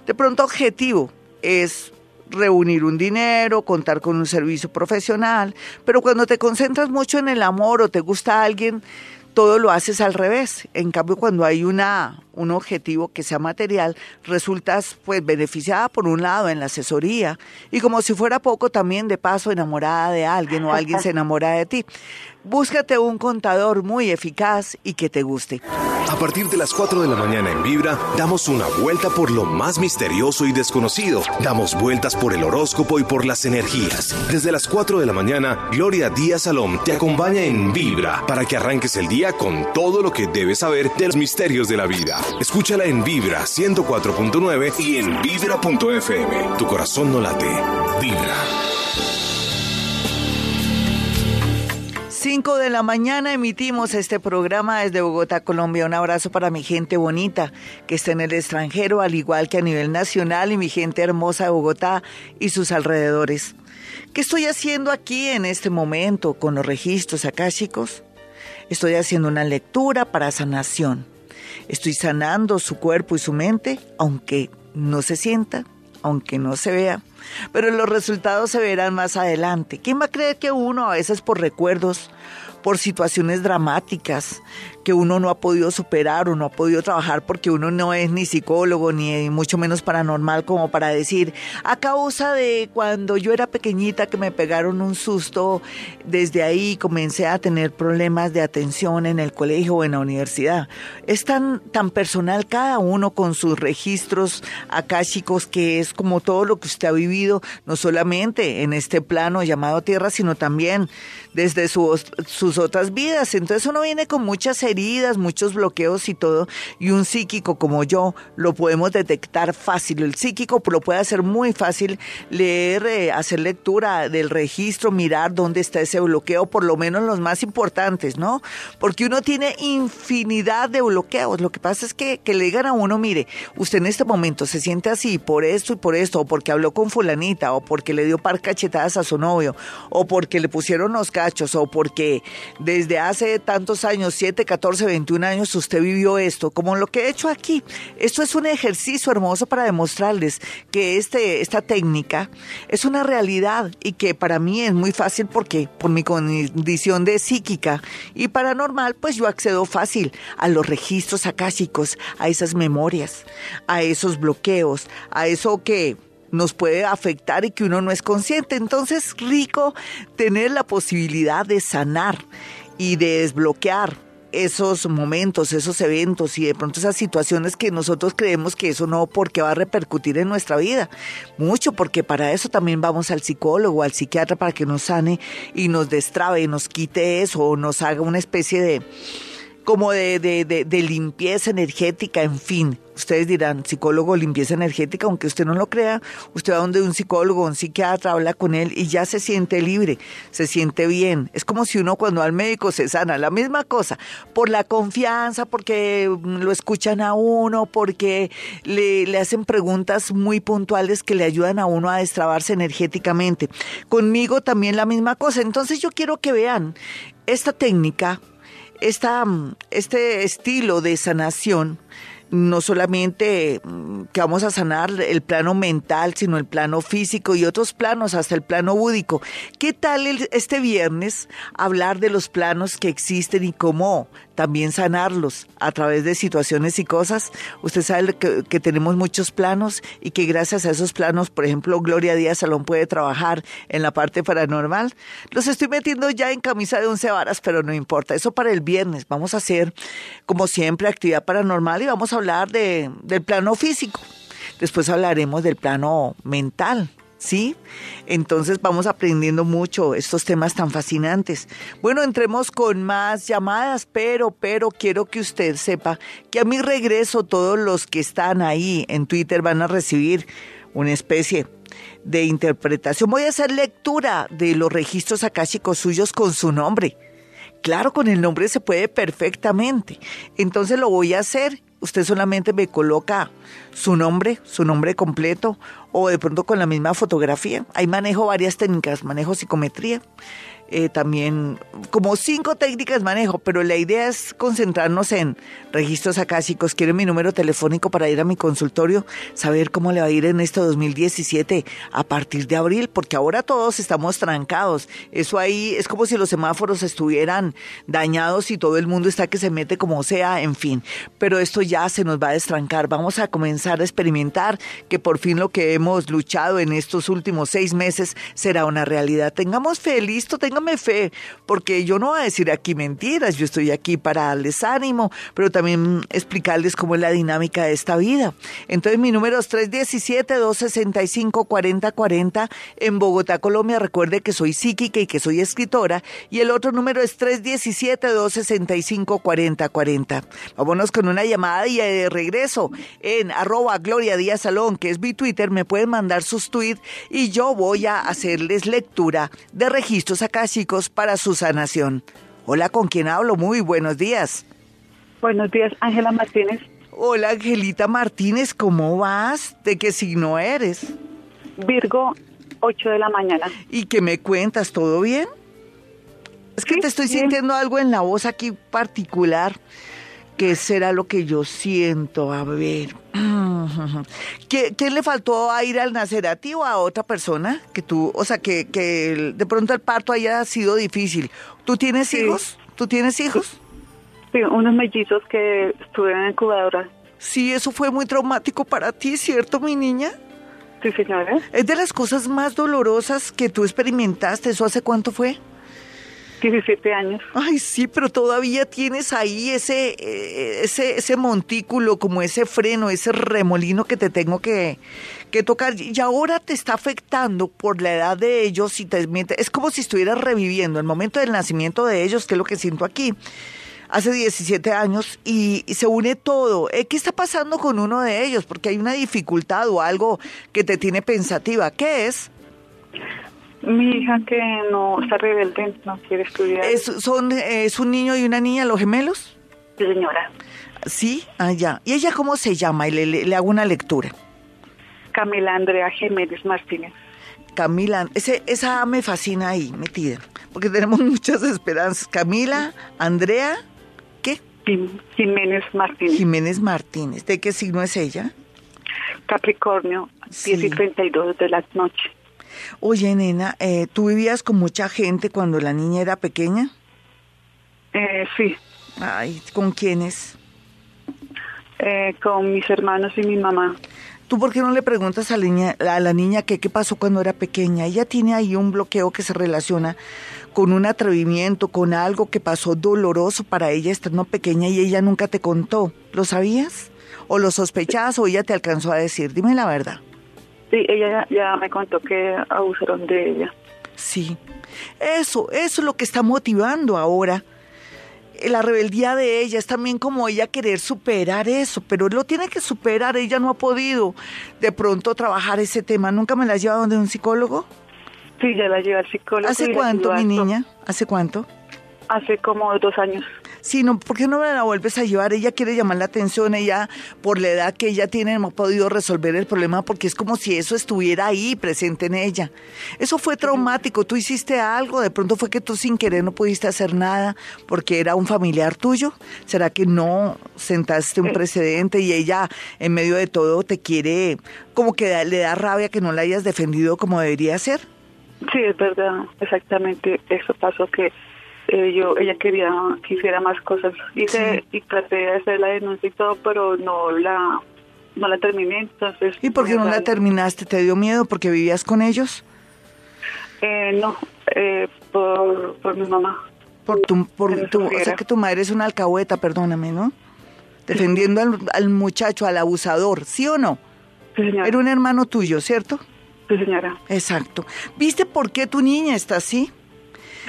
de pronto, objetivo es reunir un dinero, contar con un servicio profesional, pero cuando te concentras mucho en el amor o te gusta alguien, todo lo haces al revés. En cambio, cuando hay una, un objetivo que sea material, resultas pues beneficiada por un lado en la asesoría y como si fuera poco también de paso enamorada de alguien o alguien se enamora de ti. Búscate un contador muy eficaz y que te guste. A partir de las 4 de la mañana en Vibra, damos una vuelta por lo más misterioso y desconocido. Damos vueltas por el horóscopo y por las energías. Desde las 4 de la mañana, Gloria Díaz Salom te acompaña en Vibra para que arranques el día con todo lo que debes saber de los misterios de la vida. Escúchala en Vibra 104.9 y en Vibra.fm. Tu corazón no late. Vibra. 5 de la mañana emitimos este programa desde Bogotá, Colombia. Un abrazo para mi gente bonita que está en el extranjero, al igual que a nivel nacional, y mi gente hermosa de Bogotá y sus alrededores. ¿Qué estoy haciendo aquí en este momento con los registros akáshicos? Estoy haciendo una lectura para sanación. Estoy sanando su cuerpo y su mente, aunque no se sienta, aunque no se vea pero los resultados se verán más adelante. ¿Quién va a creer que uno, a veces por recuerdos, por situaciones dramáticas, que uno no ha podido superar o no ha podido trabajar porque uno no es ni psicólogo ni mucho menos paranormal como para decir, a causa de cuando yo era pequeñita que me pegaron un susto, desde ahí comencé a tener problemas de atención en el colegio o en la universidad. Es tan, tan personal cada uno con sus registros chicos que es como todo lo que usted ha vivido, no solamente en este plano llamado tierra, sino también desde sus, otras vidas. Entonces uno viene con muchas heridas, muchos bloqueos y todo, y un psíquico como yo lo podemos detectar fácil. El psíquico lo puede hacer muy fácil, leer, eh, hacer lectura del registro, mirar dónde está ese bloqueo, por lo menos los más importantes, ¿no? Porque uno tiene infinidad de bloqueos. Lo que pasa es que, que le digan a uno, mire, usted en este momento se siente así por esto y por esto, o porque habló con fulanita, o porque le dio par cachetadas a su novio, o porque le pusieron los cachos, o porque desde hace tantos años, 7, 14, 14, 21 años usted vivió esto, como lo que he hecho aquí. Esto es un ejercicio hermoso para demostrarles que este, esta técnica es una realidad y que para mí es muy fácil porque por mi condición de psíquica y paranormal, pues yo accedo fácil a los registros akáshicos, a esas memorias, a esos bloqueos, a eso que nos puede afectar y que uno no es consciente. Entonces, rico tener la posibilidad de sanar y de desbloquear esos momentos, esos eventos y de pronto esas situaciones que nosotros creemos que eso no porque va a repercutir en nuestra vida. Mucho porque para eso también vamos al psicólogo, al psiquiatra para que nos sane y nos destrabe y nos quite eso o nos haga una especie de como de, de, de, limpieza energética, en fin. Ustedes dirán, psicólogo, limpieza energética, aunque usted no lo crea, usted va donde un psicólogo, un psiquiatra, habla con él y ya se siente libre, se siente bien. Es como si uno cuando al médico se sana, la misma cosa, por la confianza, porque lo escuchan a uno, porque le, le hacen preguntas muy puntuales que le ayudan a uno a destrabarse energéticamente. Conmigo también la misma cosa. Entonces yo quiero que vean esta técnica esta, este estilo de sanación no solamente mm, que vamos a sanar el plano mental, sino el plano físico y otros planos, hasta el plano búdico. ¿Qué tal este viernes hablar de los planos que existen y cómo también sanarlos a través de situaciones y cosas. Usted sabe que, tenemos muchos planos y que gracias a esos planos, por ejemplo, Gloria Díaz Salón puede trabajar en la parte paranormal. Los estoy metiendo ya en camisa de once varas, pero no importa. Eso para el viernes. Vamos a hacer, como siempre, actividad paranormal y vamos a hablar de, del plano físico. Después hablaremos del plano mental, ¿sí? Entonces vamos aprendiendo mucho estos temas tan fascinantes. Bueno, entremos con más llamadas, pero, pero quiero que usted sepa que a mi regreso todos los que están ahí en Twitter van a recibir una especie de interpretación. Voy a hacer lectura de los registros akáshicos suyos con su nombre. Claro, con el nombre se puede perfectamente. Entonces lo voy a hacer. Usted solamente me coloca su nombre, su nombre completo, o de pronto con la misma fotografía. Ahí manejo varias técnicas, manejo psicometría, eh, también como cinco técnicas manejo, pero la idea es concentrarnos en registros acásicos. Quiero mi número telefónico para ir a mi consultorio, saber cómo le va a ir en este 2017 a partir de abril, porque ahora todos estamos trancados. Eso ahí es como si los semáforos estuvieran dañados y todo el mundo está que se mete como sea, en fin. Pero esto ya se nos va a destrancar. Vamos a comenzar a experimentar que por fin lo que hemos luchado en estos últimos seis meses será una realidad. Tengamos fe, listo, tengamos fe, porque yo no voy a decir aquí mentiras, yo estoy aquí para darles ánimo, pero también explicarles cómo es la dinámica de esta vida. Entonces mi número es 317-265-4040 en Bogotá, Colombia. Recuerde que soy psíquica y que soy escritora. Y el otro número es 317-265-4040. Vámonos con una llamada y de regreso en arroba Gloria Díaz Salón, que es mi Twitter, me pueden mandar sus tweets y yo voy a hacerles lectura de registros chicos para su sanación. Hola, ¿con quién hablo? Muy buenos días. Buenos días, Ángela Martínez. Hola, Angelita Martínez, ¿cómo vas? ¿De qué signo eres? Virgo, 8 de la mañana. ¿Y qué me cuentas? ¿Todo bien? Es que Sí, te estoy bien. sintiendo algo en la voz aquí particular. ¿Qué será lo que yo siento? A ver. ¿Qué, qué le faltó a ir al nacer a ti o a otra persona? Que tú, o sea, que, de pronto el parto haya sido difícil. ¿Tú tienes Sí. hijos? ¿Tú tienes hijos? Sí, unos mellizos que estuvieron en incubadora. Sí, eso fue muy traumático para ti, ¿cierto, mi niña? Sí, señora. Es de las cosas más dolorosas que tú experimentaste. ¿Eso hace cuánto fue? 17 años. Ay, sí, pero todavía tienes ahí ese, eh, ese, ese montículo, como ese freno, ese remolino que te tengo que, que tocar. Y ahora te está afectando por la edad de ellos. Y te, es como si estuvieras reviviendo el momento del nacimiento de ellos, que es lo que siento aquí. Hace 17 años y, y se une todo. Eh, ¿Qué está pasando con uno de ellos? Porque hay una dificultad o algo que te tiene pensativa. ¿Qué es? Mi hija que no está rebelde, no quiere estudiar. ¿Es, son, ¿Es un niño y una niña, los gemelos? Sí, señora. Sí, ah, ya. ¿Y ella cómo se llama? Y le, le- le hago una lectura. Camila Andrea Jiménez Martínez. Camila, ese, esa me fascina ahí, metida, porque tenemos muchas esperanzas. Camila, Andrea, ¿qué? Jim- Jiménez Martínez. Jiménez Martínez. ¿De qué signo es ella? Capricornio, 10 Sí. y 32 de la noche. Oye, nena, eh, ¿tú vivías con mucha gente cuando la niña era pequeña? Eh, sí, Ay, ¿con quiénes? eh, con mis hermanos y mi mamá. ¿Tú por qué no le preguntas a la niña, a la niña que qué pasó cuando era pequeña? Ella tiene ahí un bloqueo que se relaciona con un atrevimiento, con algo que pasó doloroso para ella estando pequeña y ella nunca te contó. ¿Lo sabías? ¿O lo sospechabas o ella te alcanzó a decir? Dime la verdad. Sí, ella ya, me contó que abusaron de ella. Sí. Eso, eso es lo que está motivando ahora. La rebeldía de ella es también como ella querer superar eso, pero lo tiene que superar, ella no ha podido de pronto trabajar ese tema. ¿Nunca me la has llevado donde un psicólogo? Sí, ya la llevé al psicólogo. ¿Hace cuánto, mi niña? ¿Hace cuánto? Hace como dos años. Sí, no, ¿por qué no la vuelves a llevar? Ella quiere llamar la atención, ella, por la edad que ella tiene, no ha podido resolver el problema porque es como si eso estuviera ahí, presente en ella. Eso fue traumático, tú hiciste algo, de pronto fue que tú sin querer no pudiste hacer nada porque era un familiar tuyo. ¿Será que no sentaste un precedente y ella, en medio de todo, te quiere, como que da- le da rabia que no la hayas defendido como debería ser? Sí, es verdad, exactamente. Eso pasó que eh, yo, ella quería que hiciera más cosas. Hice y traté de hacer la denuncia y todo, pero no la, no la terminé. Entonces. ¿Y por qué no la terminaste? ¿Te dio miedo porque vivías con ellos? Eh, no, eh, por, por mi mamá. Por tu, por tu, o sea que tu madre es una alcahueta, perdóname, ¿no? Defendiendo al, al muchacho, al abusador, ¿sí o no? Sí, señora. Era un hermano tuyo, ¿cierto? Sí, señora. Exacto. ¿Viste por qué tu niña está así?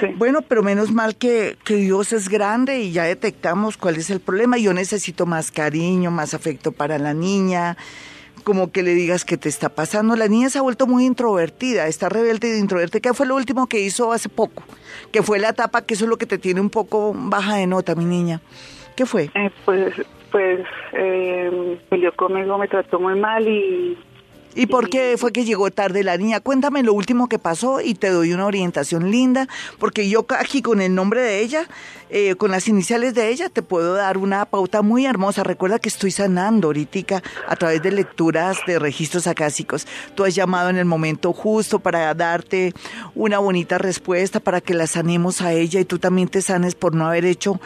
Sí. Bueno, pero menos mal que, que Dios es grande y ya detectamos cuál es el problema. Yo necesito más cariño, más afecto para la niña, como que le digas qué te está pasando. La niña se ha vuelto muy introvertida, está rebelde y introvertida. ¿Qué fue lo último que hizo hace poco? Que fue la etapa que eso es lo que te tiene un poco baja de nota, mi niña. ¿Qué fue? Eh, pues, pues, eh, peleó conmigo, me trató muy mal y ¿Y por qué fue que llegó tarde la niña? Cuéntame lo último que pasó y te doy una orientación linda, porque yo aquí con el nombre de ella, eh, con las iniciales de ella, te puedo dar una pauta muy hermosa. Recuerda que estoy sanando ahorita a través de lecturas de registros acásicos. Tú has llamado en el momento justo para darte una bonita respuesta, para que la sanemos a ella y tú también te sanes por no haber hecho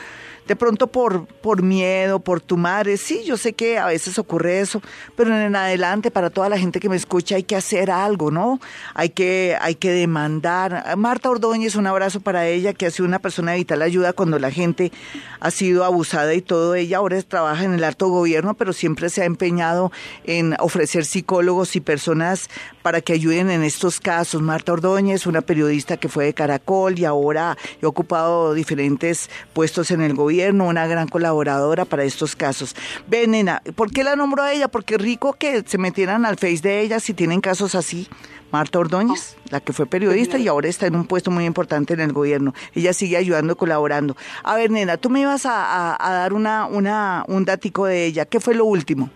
de pronto por, por miedo, por tu madre, sí, yo sé que a veces ocurre eso, pero en adelante para toda la gente que me escucha hay que hacer algo, ¿no? Hay que, hay que demandar. Marta Ordóñez, un abrazo para ella, que ha sido una persona de vital ayuda cuando la gente ha sido abusada y todo. Ella ahora trabaja en el alto gobierno, pero siempre se ha empeñado en ofrecer psicólogos y personas para que ayuden en estos casos. Marta Ordóñez, una periodista que fue de Caracol y ahora ha ocupado diferentes puestos en el gobierno gobierno, una gran colaboradora para estos casos. Ven, nena, ¿por qué la nombro a ella? Porque rico que se metieran al face de ella si tienen casos así. Marta Ordóñez, la que fue periodista y ahora está en un puesto muy importante en el gobierno. Ella sigue ayudando, colaborando. A ver, nena, tú me ibas a, a- a dar una, una, un datico de ella. ¿Qué fue lo último?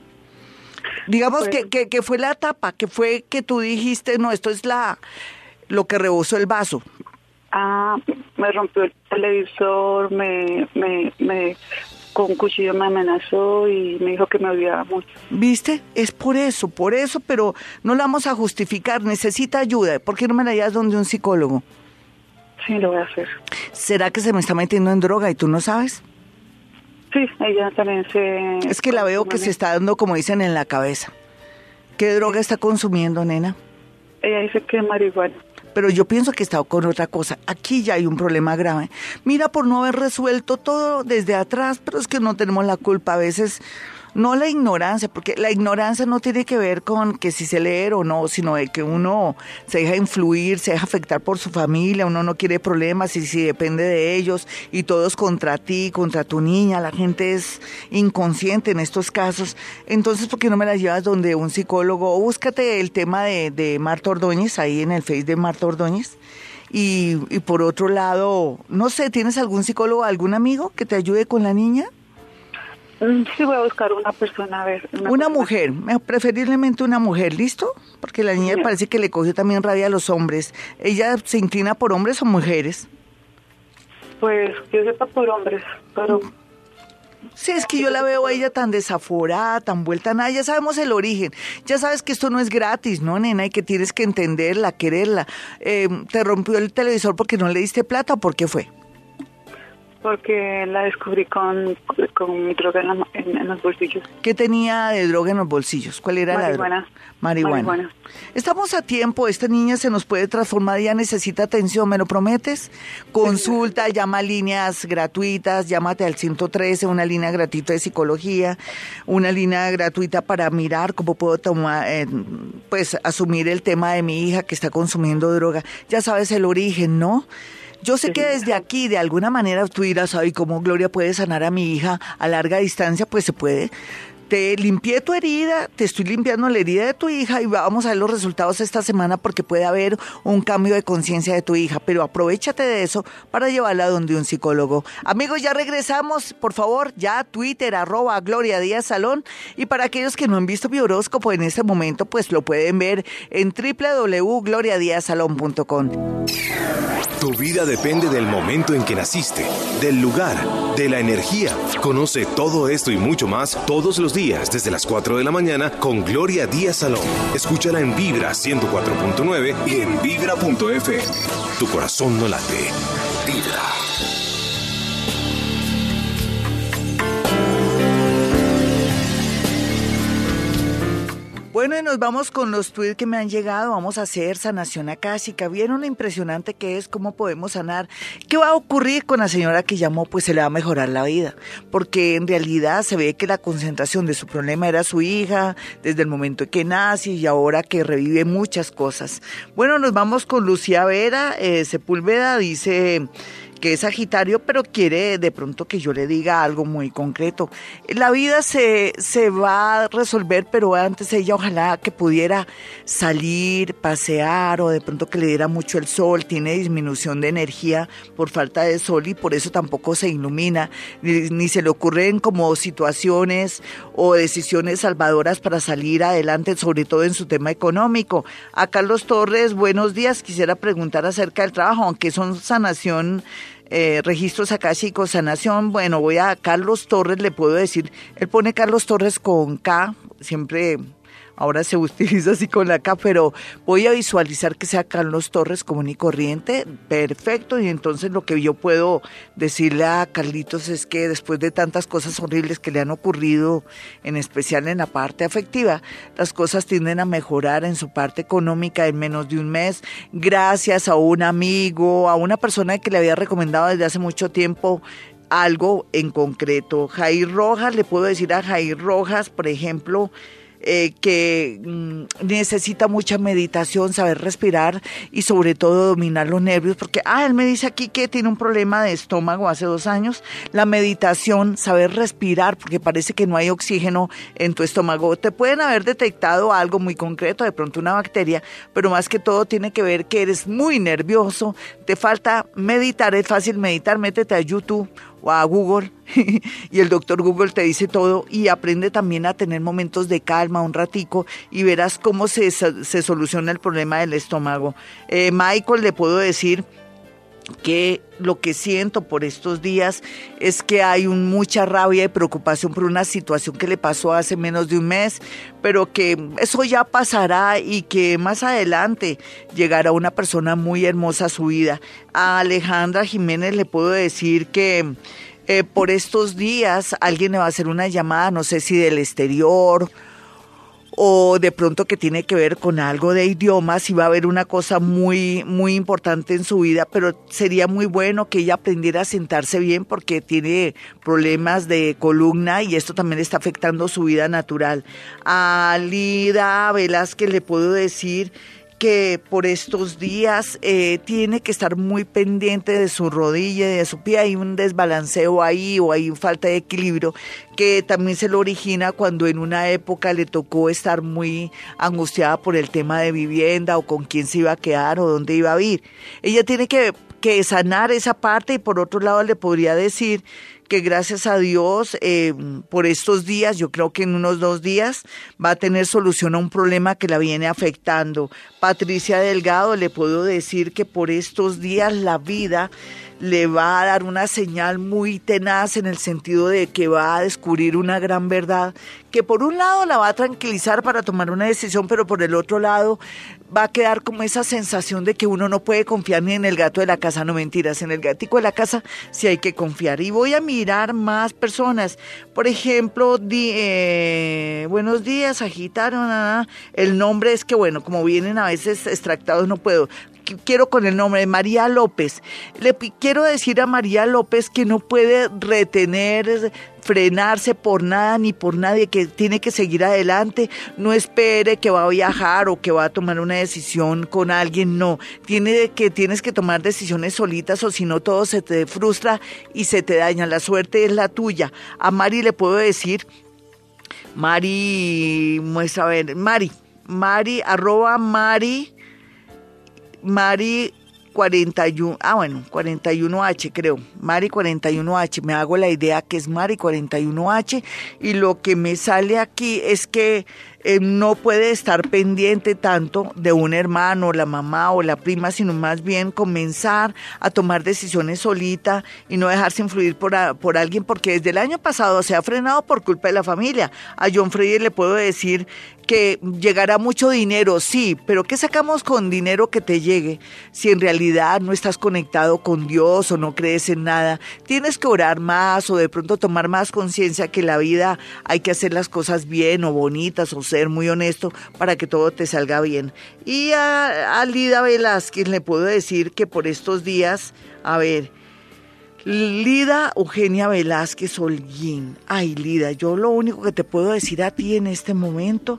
Digamos que, que, que fue la etapa, que fue que tú dijiste, no, esto es la lo que rebosó el vaso. Ah, me rompió el televisor, me, me, me, con un cuchillo me amenazó y me dijo que me odiaba mucho. ¿Viste? Es por eso, por eso, pero no la vamos a justificar. Necesita ayuda. ¿Por qué no me la llevas donde un psicólogo? Sí, lo voy a hacer. ¿Será que se me está metiendo en droga y tú no sabes? Sí, ella también se... Es que la veo que se está dando, como dicen, en la cabeza. ¿Qué droga está consumiendo, nena? Ella dice que marihuana. Pero yo pienso que está con otra cosa. Aquí ya hay un problema grave. Mira, por no haber resuelto todo desde atrás, pero es que no tenemos la culpa. A veces, no la ignorancia, porque la ignorancia no tiene que ver con que si se leer o no, sino de que uno se deja influir, se deja afectar por su familia, uno no quiere problemas y si depende de ellos y todos contra ti, contra tu niña, la gente es inconsciente en estos casos. Entonces, ¿por qué no me la llevas donde un psicólogo? O búscate el tema de, de Marta Ordóñez, ahí en el Face de Marta Ordóñez. Y, y por otro lado, no sé, ¿tienes algún psicólogo, algún amigo que te ayude con la niña? Mm, Sí, voy a buscar una persona, a ver. Una persona. mujer, me- preferiblemente una mujer, ¿listo? Porque la niña Sí. parece que le cogió también rabia a los hombres. ¿Ella se inclina por hombres o mujeres? Pues yo sepa por hombres, pero Sí, es que yo la veo a ella tan desaforada, tan vuelta a nada. Ya sabemos el origen. Ya sabes que esto no es gratis, ¿no, nena? Y que tienes que entenderla, quererla. Eh, ¿Te rompió el televisor porque no le diste plata o por qué fue? Porque la descubrí con, con droga en, la- en- en los bolsillos. ¿Qué tenía de droga en los bolsillos? ¿Cuál era la droga? Marihuana. Marihuana. Estamos a tiempo, esta niña se nos puede transformar, ya necesita atención, ¿me lo prometes? Consulta, llama a líneas gratuitas, llámate al 113, una línea gratuita de psicología, una línea gratuita para mirar cómo puedo tomar, eh, pues asumir el tema de mi hija que está consumiendo droga. Ya sabes el origen, ¿no? Yo sé que desde aquí, de alguna manera, tú dirás, ay, ¿cómo Gloria puede sanar a mi hija a larga distancia? Pues se puede. Te limpié tu herida, te estoy limpiando la herida de tu hija y vamos a ver los resultados esta semana porque puede haber un cambio de conciencia de tu hija, pero aprovechate de eso para llevarla donde un psicólogo. Amigos, ya regresamos, por favor, ya Twitter, arroba Gloria Díaz Salón y para aquellos que no han visto mi horóscopo en este momento, pues lo pueden ver en www.gloriadiazsalón.com. Tu vida depende del momento en que naciste, del lugar, de la energía. Conoce todo esto y mucho más todos los días desde las 4 de la mañana con Gloria Díaz Salón. Escúchala en Vibra 104.9 y en Vibra.fm. Tu corazón no late. Vibra. Bueno, y nos vamos con los tweets que me han llegado. Vamos a hacer sanación acásica. ¿Vieron lo impresionante que es? ¿Cómo podemos sanar? ¿Qué va a ocurrir con la señora que llamó? Pues se le va a mejorar la vida. Porque en realidad se ve que la concentración de su problema era su hija, desde el momento en que nace y ahora que revive muchas cosas. Bueno, nos vamos con Lucía Vera. Eh, Sepúlveda dice que es Sagitario, pero quiere de pronto que yo le diga algo muy concreto. La vida se, se va a resolver, pero antes ella ojalá que pudiera salir, pasear o de pronto que le diera mucho el sol, tiene disminución de energía por falta de sol y por eso tampoco se ilumina, ni, ni se le ocurren como situaciones o decisiones salvadoras para salir adelante, sobre todo en su tema económico. A Carlos Torres, buenos días, quisiera preguntar acerca del trabajo, aunque son sanación eh, registros akáshicos, sanación. Bueno, voy a Carlos Torres, le puedo decir, él pone Carlos Torres con K, siempre ahora se utiliza así con la K, pero voy a visualizar que sea Carlos Torres común y corriente, perfecto, y entonces lo que yo puedo decirle a Carlitos es que después de tantas cosas horribles que le han ocurrido, en especial en la parte afectiva, las cosas tienden a mejorar en su parte económica en menos de un mes, gracias a un amigo, a una persona que le había recomendado desde hace mucho tiempo algo en concreto. Jair Rojas, le puedo decir a Jair Rojas, por ejemplo, eh, que mm, necesita mucha meditación, saber respirar y sobre todo dominar los nervios, porque, ah, él me dice aquí que tiene un problema de estómago hace dos años. La meditación, saber respirar, porque parece que no hay oxígeno en tu estómago. Te pueden haber detectado algo muy concreto, de pronto una bacteria, pero más que todo tiene que ver que eres muy nervioso, te falta meditar, es fácil meditar, métete a YouTube o a Google y el doctor Google te dice todo y aprende también a tener momentos de calma un ratico y verás cómo se, se soluciona el problema del estómago. Eh, Michael, le puedo decir que lo que siento por estos días es que hay mucha rabia y preocupación por una situación que le pasó hace menos de un mes, pero que eso ya pasará y que más adelante llegará una persona muy hermosa a su vida. A Alejandra Jiménez le puedo decir que eh, por estos días alguien le va a hacer una llamada, no sé si del exterior o de pronto que tiene que ver con algo de idiomas y va a haber una cosa muy muy importante en su vida, pero sería muy bueno que ella aprendiera a sentarse bien porque tiene problemas de columna y esto también está afectando su vida natural. A Lida Velázquez le puedo decir que por estos días eh, tiene que estar muy pendiente de su rodilla y de su pie. Hay un desbalanceo ahí o hay falta de equilibrio que también se lo origina cuando en una época le tocó estar muy angustiada por el tema de vivienda o con quién se iba a quedar o dónde iba a vivir. Ella tiene que, que sanar esa parte y por otro lado le podría decir que gracias a Dios eh, por estos días, yo creo que en unos dos días va a tener solución a un problema que la viene afectando. Patricia Delgado, le puedo decir que por estos días la vida le va a dar una señal muy tenaz en el sentido de que va a descubrir una gran verdad que por un lado la va a tranquilizar para tomar una decisión, pero por el otro lado va a quedar como esa sensación de que uno no puede confiar ni en el gato de la casa, no mentiras, en el gatico de la casa sí hay que confiar. Y voy a mirar más personas, por ejemplo, eh, buenos días, agitaron, el nombre es que bueno, como vienen a veces extractados no puedo, quiero con el nombre de María López. Le quiero decir a María López que no puede retener, frenarse por nada ni por nadie, que tiene que seguir adelante. No espere que va a viajar o que va a tomar una decisión con alguien. No, tiene que tienes que tomar decisiones solitas o si no todo se te frustra y se te daña. La suerte es la tuya. A Mari le puedo decir, Mari, muestra a ver, Mari, Mari, arroba Mari Mari 41, ah bueno, 41H creo, Mari 41H, me hago la idea que es Mari 41H y lo que me sale aquí es que eh, no puede estar pendiente tanto de un hermano, la mamá o la prima, sino más bien comenzar a tomar decisiones solita y no dejarse influir por, por alguien, porque desde el año pasado se ha frenado por culpa de la familia. A John Freddy le puedo decir que llegará mucho dinero, sí, pero ¿qué sacamos con dinero que te llegue si en realidad no estás conectado con Dios o no crees en nada? Tienes que orar más o de pronto tomar más conciencia que la vida hay que hacer las cosas bien o bonitas o ser muy honesto para que todo te salga bien. Y a, Lida Velázquez le puedo decir que por estos días, a ver, Lida Eugenia Velázquez Holguín. Ay, Lida, yo lo único que te puedo decir a ti en este momento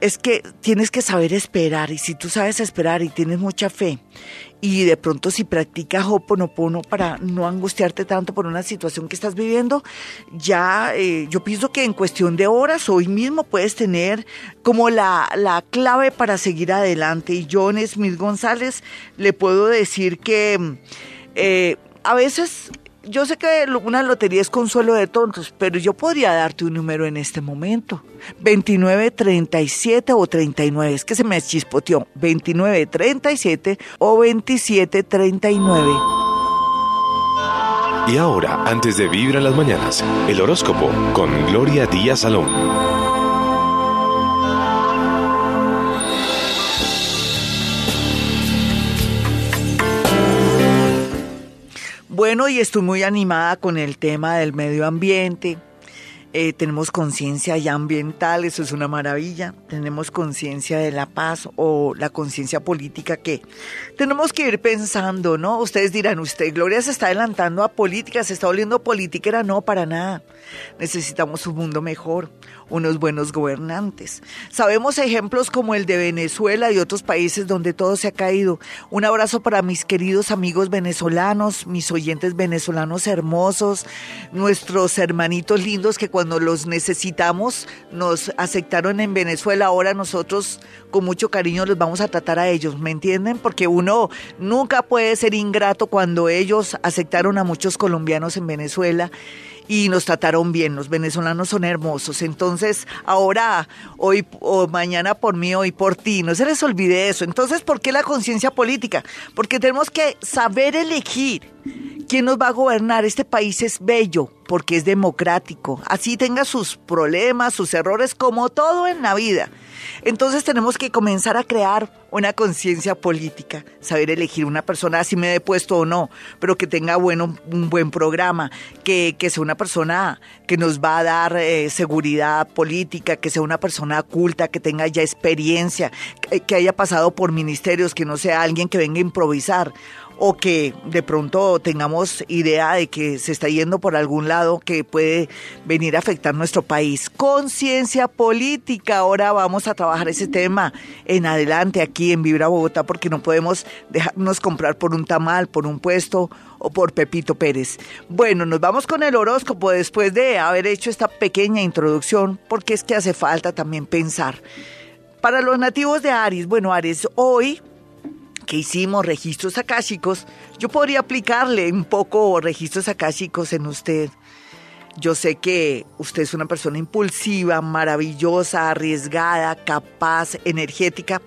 es que tienes que saber esperar y si tú sabes esperar y tienes mucha fe y de pronto si practicas Hoponopono para no angustiarte tanto por una situación que estás viviendo, ya eh, yo pienso que en cuestión de horas hoy mismo puedes tener como la, la clave para seguir adelante. Y John Smith González le puedo decir que eh, a veces yo sé que una lotería es consuelo de tontos, pero yo podría darte un número en este momento. 29, 37 o 39. Es que se me chispoteó. 29, 37 o 27, 39. Y ahora, antes de vivir las mañanas, el horóscopo con Gloria Díaz Salón. Bueno, y estoy muy animada con el tema del medio ambiente. eh, tenemos conciencia ya ambiental, eso es una maravilla. Tenemos conciencia de la paz o la conciencia política que tenemos que ir pensando, ¿no? Ustedes dirán, usted, Gloria se está adelantando a política, se está volviendo política, no, para nada. Necesitamos un mundo mejor, unos buenos gobernantes. Sabemos ejemplos como el de Venezuela y otros países donde todo se ha caído. Un abrazo para mis queridos amigos venezolanos, mis oyentes venezolanos hermosos, nuestros hermanitos lindos que cuando los necesitamos nos aceptaron en Venezuela. Ahora nosotros con mucho cariño los vamos a tratar a ellos, ¿me entienden? Porque uno nunca puede ser ingrato cuando ellos aceptaron a muchos colombianos en Venezuela y nos trataron bien. Los venezolanos son hermosos. Entonces, ahora, hoy o mañana por mí, hoy por ti. No se les olvide eso. Entonces, ¿por qué la conciencia política? Porque tenemos que saber elegir quién nos va a gobernar. Este país es bello porque es democrático. Así tenga sus problemas, sus errores, como todo en la vida. Entonces tenemos que comenzar a crear una conciencia política, saber elegir una persona, si me he puesto o no, pero que tenga bueno, un buen programa, que, sea una persona que nos va a dar eh, seguridad política, que sea una persona culta, que tenga ya experiencia, que haya pasado por ministerios, que no sea alguien que venga a improvisar o que de pronto tengamos idea de que se está yendo por algún lado que puede venir a afectar nuestro país. Conciencia política, ahora vamos a trabajar ese tema en adelante aquí en Vibra Bogotá porque no podemos dejarnos comprar por un tamal, por un puesto o por Pepito Pérez. Bueno, nos vamos con el horóscopo después de haber hecho esta pequeña introducción porque es que hace falta también pensar. Para los nativos de Aries, bueno, Aries, hoy que hicimos registros akáshicos, yo podría aplicarle un poco registros akáshicos en usted. Yo sé que usted es una persona impulsiva, maravillosa, arriesgada, capaz, energética,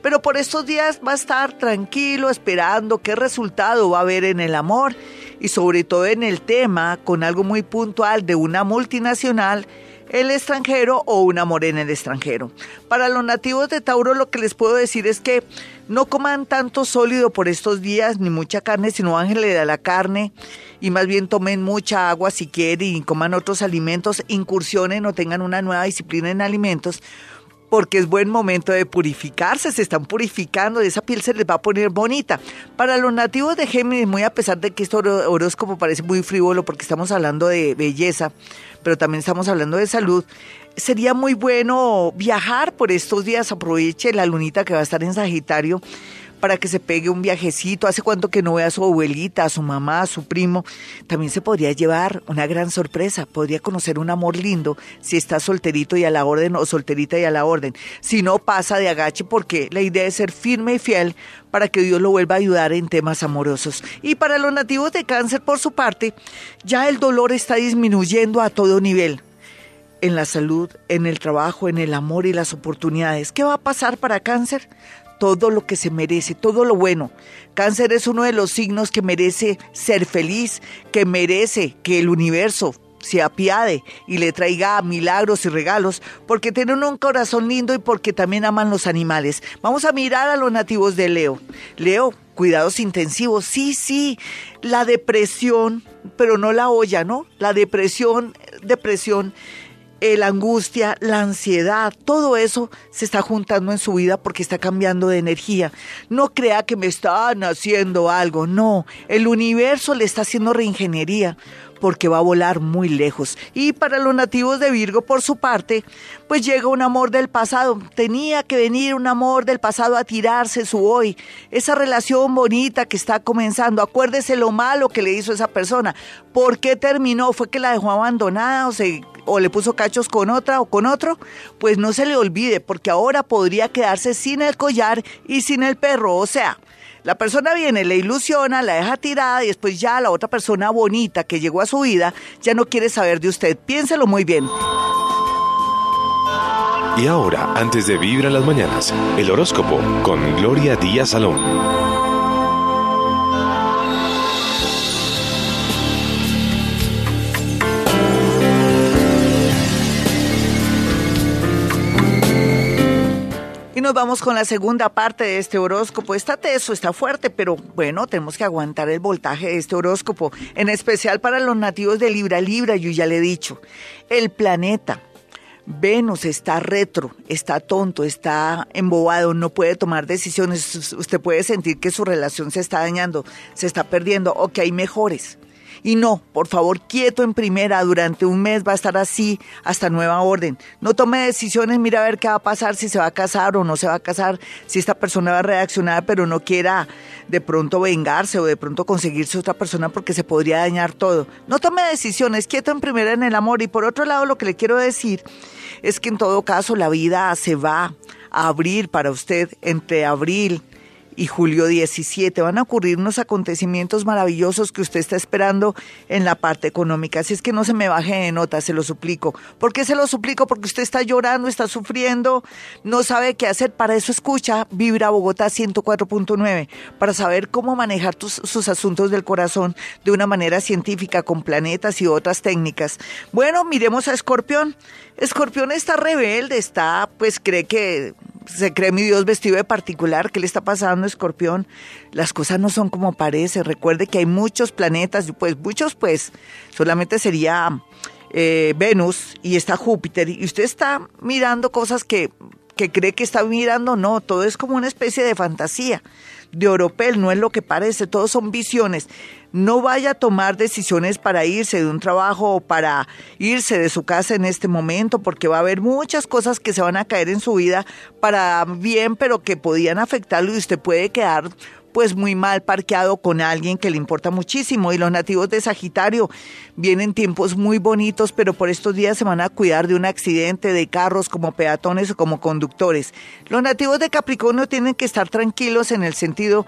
pero por estos días va a estar tranquilo esperando qué resultado va a haber en el amor y sobre todo en el tema con algo muy puntual de una multinacional el extranjero o un amor en el extranjero. Para los nativos de Tauro lo que les puedo decir es que no coman tanto sólido por estos días, ni mucha carne, sino ángeles de la carne, y más bien tomen mucha agua si quieren y coman otros alimentos, incursionen o tengan una nueva disciplina en alimentos, porque es buen momento de purificarse, se están purificando y esa piel se les va a poner bonita. Para los nativos de Géminis, muy a pesar de que este horóscopo parece muy frívolo porque estamos hablando de belleza, pero también estamos hablando de salud, sería muy bueno viajar por estos días, aproveche la lunita que va a estar en Sagitario para que se pegue un viajecito. Hace cuánto que no ve a su abuelita, a su mamá, a su primo. También se podría llevar una gran sorpresa. Podría conocer un amor lindo si está solterito y a la orden o solterita y a la orden. Si no, pasa de agache porque la idea es ser firme y fiel para que Dios lo vuelva a ayudar en temas amorosos. Y para los nativos de cáncer, por su parte, ya el dolor está disminuyendo a todo nivel en la salud, en el trabajo, en el amor y las oportunidades. ¿Qué va a pasar para cáncer? Todo lo que se merece, todo lo bueno. Cáncer es uno de los signos que merece ser feliz, que merece que el universo se apiade y le traiga milagros y regalos, porque tienen un corazón lindo y porque también aman los animales. Vamos a mirar a los nativos de Leo. Leo, cuidados intensivos, sí, sí, la depresión, pero no la olla, ¿no? La depresión, depresión la angustia, la ansiedad, todo eso se está juntando en su vida porque está cambiando de energía. No crea que me están haciendo algo, no, el universo le está haciendo reingeniería porque va a volar muy lejos. Y para los nativos de Virgo, por su parte, pues llega un amor del pasado. Tenía que venir un amor del pasado a tirarse su hoy. Esa relación bonita que está comenzando. Acuérdese lo malo que le hizo esa persona. ¿Por qué terminó? ¿Fue que la dejó abandonada o se o le puso cachos con otra o con otro, pues no se le olvide, porque ahora podría quedarse sin el collar y sin el perro. O sea, la persona viene, le ilusiona, la deja tirada y después ya la otra persona bonita que llegó a su vida ya no quiere saber de usted. Piénselo muy bien. Y ahora, antes de vivir las mañanas, el horóscopo con Gloria Díaz Salón. Nos vamos con la segunda parte de este horóscopo. Está teso, está fuerte, pero bueno, tenemos que aguantar el voltaje de este horóscopo, en especial para los nativos de Libra Libra, yo ya le he dicho. El planeta Venus está retro, está tonto, está embobado, no puede tomar decisiones. Usted puede sentir que su relación se está dañando, se está perdiendo o que hay mejores. Y no, por favor, quieto en primera, durante un mes va a estar así hasta nueva orden. No tome decisiones, mira a ver qué va a pasar, si se va a casar o no se va a casar, si esta persona va a reaccionar, pero no quiera de pronto vengarse o de pronto conseguirse otra persona porque se podría dañar todo. No tome decisiones, quieto en primera en el amor. Y por otro lado, lo que le quiero decir es que en todo caso la vida se va a abrir para usted entre abril y julio 17. Van a ocurrir unos acontecimientos maravillosos que usted está esperando en la parte económica. Así es que no se me baje de nota, se lo suplico. ¿Por qué se lo suplico? Porque usted está llorando, está sufriendo, no sabe qué hacer. Para eso escucha Vibra Bogotá 104.9, para saber cómo manejar sus asuntos del corazón de una manera científica, con planetas y otras técnicas. Bueno, miremos a Escorpión. Escorpión está rebelde, está, pues cree que se cree mi Dios vestido de particular. ¿Qué le está pasando, Escorpión? Las cosas no son como parece. Recuerde que hay muchos planetas, pues muchos, pues solamente sería eh, Venus y está Júpiter. Y usted está mirando cosas que, que cree que está mirando. No, todo es como una especie de fantasía de Oropel, no es lo que parece, todos son visiones. No vaya a tomar decisiones para irse de un trabajo o para irse de su casa en este momento, porque va a haber muchas cosas que se van a caer en su vida para bien, pero que podían afectarlo y usted puede quedar pues muy mal parqueado con alguien que le importa muchísimo. Y los nativos de Sagitario vienen tiempos muy bonitos, pero por estos días se van a cuidar de un accidente de carros como peatones o como conductores. Los nativos de Capricornio tienen que estar tranquilos en el sentido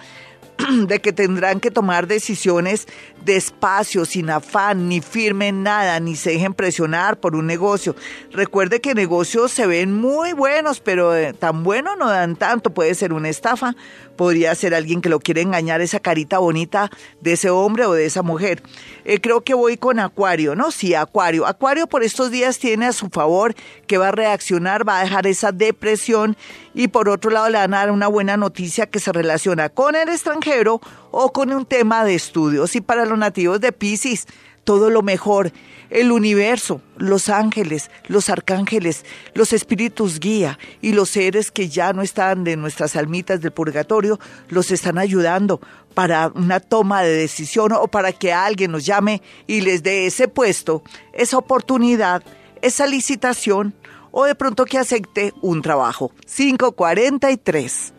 de que tendrán que tomar decisiones despacio, sin afán, ni firmen nada, ni se dejen presionar por un negocio. Recuerde que negocios se ven muy buenos, pero eh, tan buenos no dan tanto. Puede ser una estafa, podría ser alguien que lo quiere engañar, esa carita bonita de ese hombre o de esa mujer. Eh, creo que voy con Acuario, ¿no? Sí, Acuario. Acuario por estos días tiene a su favor que va a reaccionar, va a dejar esa depresión y por otro lado le van a dar una buena noticia que se relaciona con el extranjero o con un tema de estudios. Y para los nativos de Pisces, todo lo mejor. El universo, los ángeles, los arcángeles, los espíritus guía y los seres que ya no están de nuestras almitas del purgatorio, los están ayudando para una toma de decisión o para que alguien nos llame y les dé ese puesto, esa oportunidad, esa licitación o de pronto que acepte un trabajo. 543.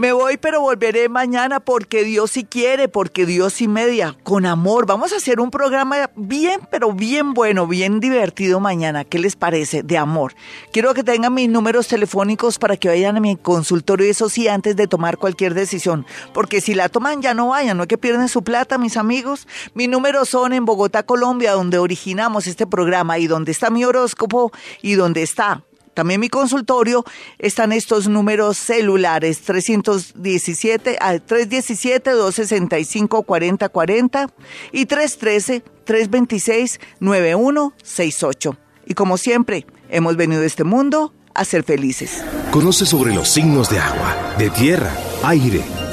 Me voy, pero volveré mañana porque Dios sí quiere, porque Dios sí media, con amor. Vamos a hacer un programa bien, pero bien bueno, bien divertido mañana. ¿Qué les parece? De amor. Quiero que tengan mis números telefónicos para que vayan a mi consultorio, eso sí, antes de tomar cualquier decisión. Porque si la toman, ya no vayan, no es que pierden su plata, mis amigos. Mis números son en Bogotá, Colombia, donde originamos este programa y donde está mi horóscopo y donde está también mi consultorio están estos números celulares 317 317 265 4040 y 313 326 9168. Y como siempre, hemos venido a este mundo a ser felices. Conoce sobre los signos de agua, de tierra, aire